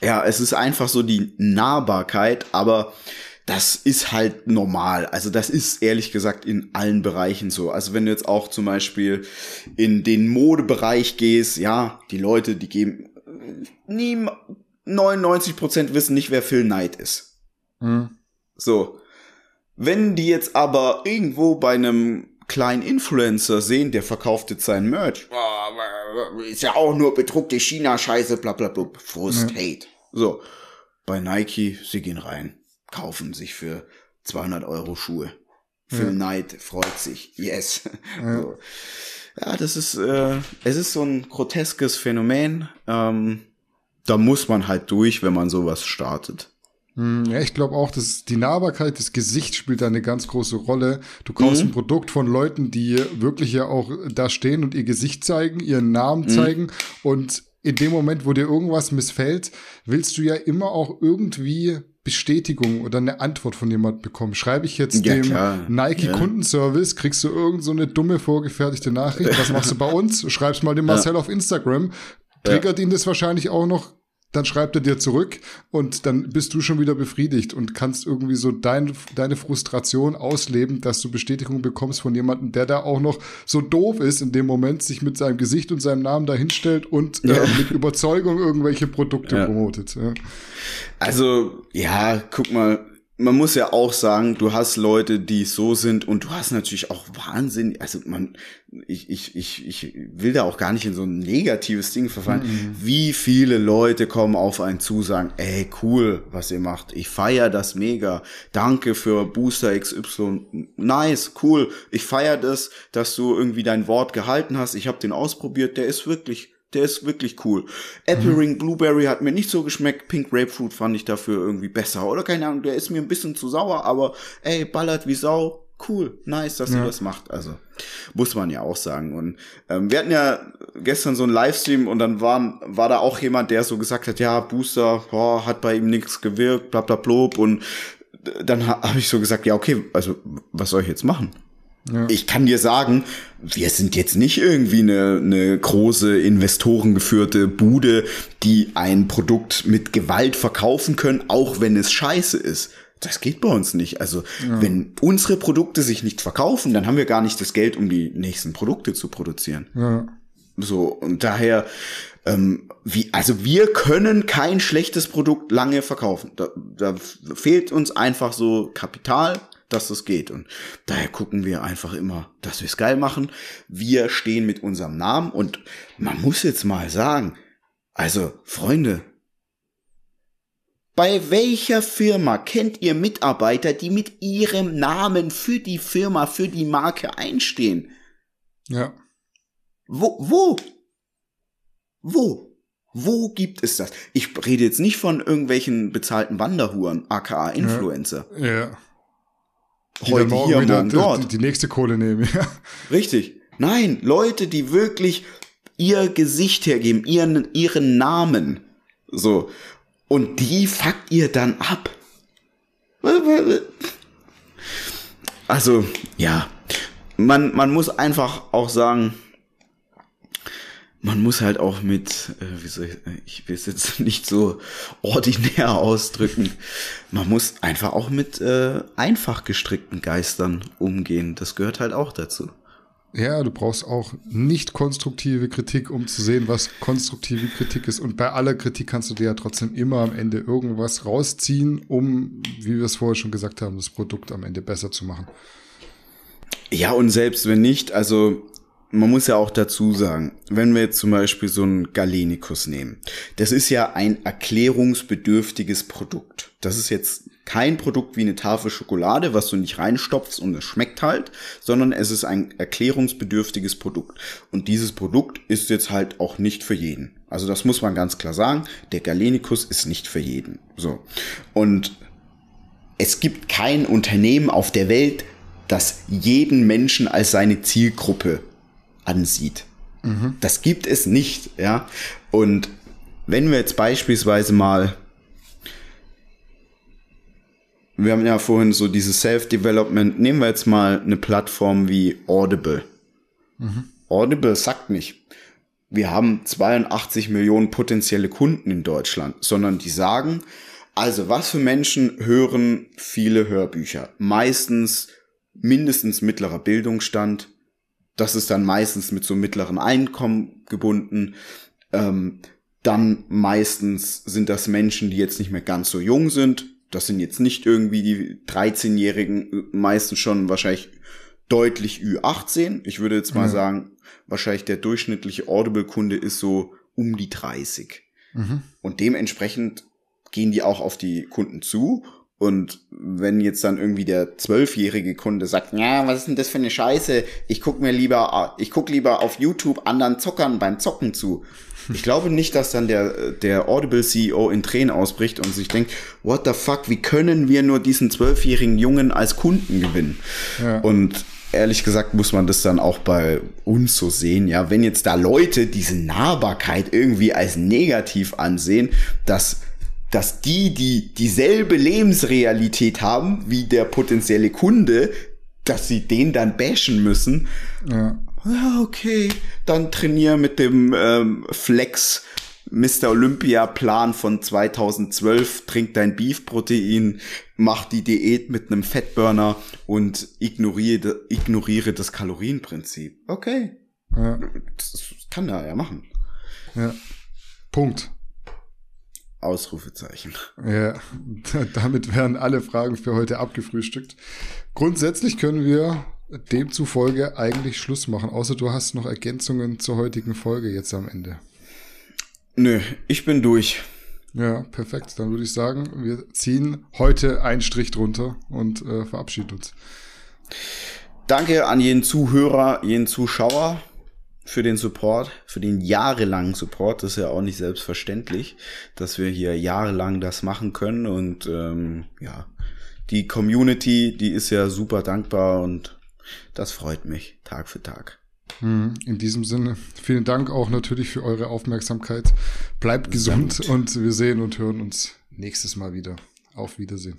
ja es ist einfach so die Nahbarkeit, aber das ist halt normal. Also das ist ehrlich gesagt in allen Bereichen so. Also wenn du jetzt auch zum Beispiel in den Modebereich gehst, ja, die Leute, die geben nie 99 Prozent wissen nicht, wer Phil Knight ist. Mhm. So. Wenn die jetzt aber irgendwo bei einem kleinen Influencer sehen, der verkauft jetzt sein Merch, ist ja auch nur bedruckte China-Scheiße, bla bla bla, Frust, mhm. Hate. So. Bei Nike, sie gehen rein kaufen sich für 200 Euro Schuhe. Phil ja. Knight freut sich. Yes. Ja, so. ja das ist, äh, es ist so ein groteskes Phänomen. Ähm, da muss man halt durch, wenn man sowas startet. Hm, ja, ich glaube auch, dass die Nahbarkeit, das Gesicht spielt da eine ganz große Rolle. Du kaufst mhm. ein Produkt von Leuten, die wirklich ja auch da stehen und ihr Gesicht zeigen, ihren Namen mhm. zeigen und in dem Moment, wo dir irgendwas missfällt, willst du ja immer auch irgendwie Bestätigung oder eine Antwort von jemand bekommen. Schreibe ich jetzt ja, dem klar. Nike ja. Kundenservice, kriegst du irgend so eine dumme vorgefertigte Nachricht. Was machst du bei uns? Schreibst mal dem Marcel ja. auf Instagram. Triggert ihn das wahrscheinlich auch noch dann schreibt er dir zurück und dann bist du schon wieder befriedigt und kannst irgendwie so dein, deine Frustration ausleben, dass du Bestätigung bekommst von jemandem, der da auch noch so doof ist in dem Moment, sich mit seinem Gesicht und seinem Namen dahinstellt und äh, ja. äh, mit Überzeugung irgendwelche Produkte ja. promotet. Ja. Also, ja, guck mal, man muss ja auch sagen, du hast Leute, die so sind und du hast natürlich auch Wahnsinn, also man, ich, ich, ich, ich will da auch gar nicht in so ein negatives Ding verfallen. Mhm. Wie viele Leute kommen auf einen zu, sagen, ey, cool, was ihr macht. Ich feier das mega. Danke für Booster XY. Nice, cool. Ich feier das, dass du irgendwie dein Wort gehalten hast. Ich habe den ausprobiert. Der ist wirklich der ist wirklich cool. Apple mhm. Ring Blueberry hat mir nicht so geschmeckt. Pink Grapefruit fand ich dafür irgendwie besser. Oder keine Ahnung, der ist mir ein bisschen zu sauer, aber ey, ballert wie Sau. Cool, nice, dass ja. ihr das macht. Also muss man ja auch sagen. Und ähm, wir hatten ja gestern so einen Livestream und dann waren, war da auch jemand, der so gesagt hat, ja, Booster oh, hat bei ihm nichts gewirkt, bla bla blub. Und dann ha habe ich so gesagt, ja, okay, also was soll ich jetzt machen? Ja. Ich kann dir sagen, wir sind jetzt nicht irgendwie eine, eine große investorengeführte Bude, die ein Produkt mit Gewalt verkaufen können, auch wenn es scheiße ist. Das geht bei uns nicht. Also, ja. wenn unsere Produkte sich nicht verkaufen, dann haben wir gar nicht das Geld, um die nächsten Produkte zu produzieren. Ja. So, und daher, ähm, wie, also wir können kein schlechtes Produkt lange verkaufen. Da, da fehlt uns einfach so Kapital dass das geht. Und daher gucken wir einfach immer, dass wir es geil machen. Wir stehen mit unserem Namen und man muss jetzt mal sagen, also Freunde, bei welcher Firma kennt ihr Mitarbeiter, die mit ihrem Namen für die Firma, für die Marke einstehen? Ja. Wo, wo? Wo? Wo gibt es das? Ich rede jetzt nicht von irgendwelchen bezahlten Wanderhuren, aka Influencer. Ja. ja heute morgen hier, morgen dort. Die, die, nächste Kohle nehmen, ja. Richtig. Nein, Leute, die wirklich ihr Gesicht hergeben, ihren, ihren Namen. So. Und die fuckt ihr dann ab. Also, ja. Man, man muss einfach auch sagen, man muss halt auch mit, äh, wie soll ich, äh, ich will es jetzt nicht so ordinär ausdrücken, man muss einfach auch mit äh, einfach gestrickten Geistern umgehen. Das gehört halt auch dazu. Ja, du brauchst auch nicht konstruktive Kritik, um zu sehen, was konstruktive Kritik ist. Und bei aller Kritik kannst du dir ja trotzdem immer am Ende irgendwas rausziehen, um, wie wir es vorher schon gesagt haben, das Produkt am Ende besser zu machen. Ja, und selbst wenn nicht, also man muss ja auch dazu sagen, wenn wir jetzt zum Beispiel so einen Galenikus nehmen, das ist ja ein erklärungsbedürftiges Produkt. Das ist jetzt kein Produkt wie eine Tafel Schokolade, was du nicht reinstopfst und es schmeckt halt, sondern es ist ein erklärungsbedürftiges Produkt. Und dieses Produkt ist jetzt halt auch nicht für jeden. Also das muss man ganz klar sagen. Der Galenicus ist nicht für jeden. So. Und es gibt kein Unternehmen auf der Welt, das jeden Menschen als seine Zielgruppe ansieht. Mhm. Das gibt es nicht, ja. Und wenn wir jetzt beispielsweise mal wir haben ja vorhin so dieses Self-Development. Nehmen wir jetzt mal eine Plattform wie Audible. Mhm. Audible sagt nicht, wir haben 82 Millionen potenzielle Kunden in Deutschland, sondern die sagen, also was für Menschen hören viele Hörbücher? Meistens mindestens mittlerer Bildungsstand. Das ist dann meistens mit so mittleren Einkommen gebunden. Ähm, dann meistens sind das Menschen, die jetzt nicht mehr ganz so jung sind, das sind jetzt nicht irgendwie die 13-Jährigen, meistens schon wahrscheinlich deutlich Ü18. Ich würde jetzt mal mhm. sagen, wahrscheinlich der durchschnittliche Audible-Kunde ist so um die 30. Mhm. Und dementsprechend gehen die auch auf die Kunden zu. Und wenn jetzt dann irgendwie der zwölfjährige Kunde sagt, ja, was ist denn das für eine Scheiße? Ich guck mir lieber, ich guck lieber auf YouTube anderen Zockern beim Zocken zu. Ich glaube nicht, dass dann der, der Audible CEO in Tränen ausbricht und sich denkt, what the fuck, wie können wir nur diesen zwölfjährigen Jungen als Kunden gewinnen? Ja. Und ehrlich gesagt muss man das dann auch bei uns so sehen, ja, wenn jetzt da Leute diese Nahbarkeit irgendwie als negativ ansehen, dass dass die, die dieselbe Lebensrealität haben wie der potenzielle Kunde, dass sie den dann bashen müssen. Ja ja, okay, dann trainier mit dem ähm, Flex Mr. Olympia Plan von 2012, trink dein Beef-Protein, mach die Diät mit einem Fettburner und ignoriere, ignoriere das Kalorienprinzip. Okay. Ja. Das kann er ja machen. Ja. Punkt. Ausrufezeichen. Ja, damit werden alle Fragen für heute abgefrühstückt. Grundsätzlich können wir demzufolge eigentlich Schluss machen, außer du hast noch Ergänzungen zur heutigen Folge jetzt am Ende. Nö, ich bin durch. Ja, perfekt. Dann würde ich sagen, wir ziehen heute einen Strich drunter und äh, verabschieden uns. Danke an jeden Zuhörer, jeden Zuschauer für den Support, für den jahrelangen Support. Das ist ja auch nicht selbstverständlich, dass wir hier jahrelang das machen können. Und ähm, ja, die Community, die ist ja super dankbar und das freut mich Tag für Tag. Hm, in diesem Sinne, vielen Dank auch natürlich für eure Aufmerksamkeit. Bleibt gesund Salut. und wir sehen und hören uns nächstes Mal wieder. Auf Wiedersehen.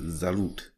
Salut.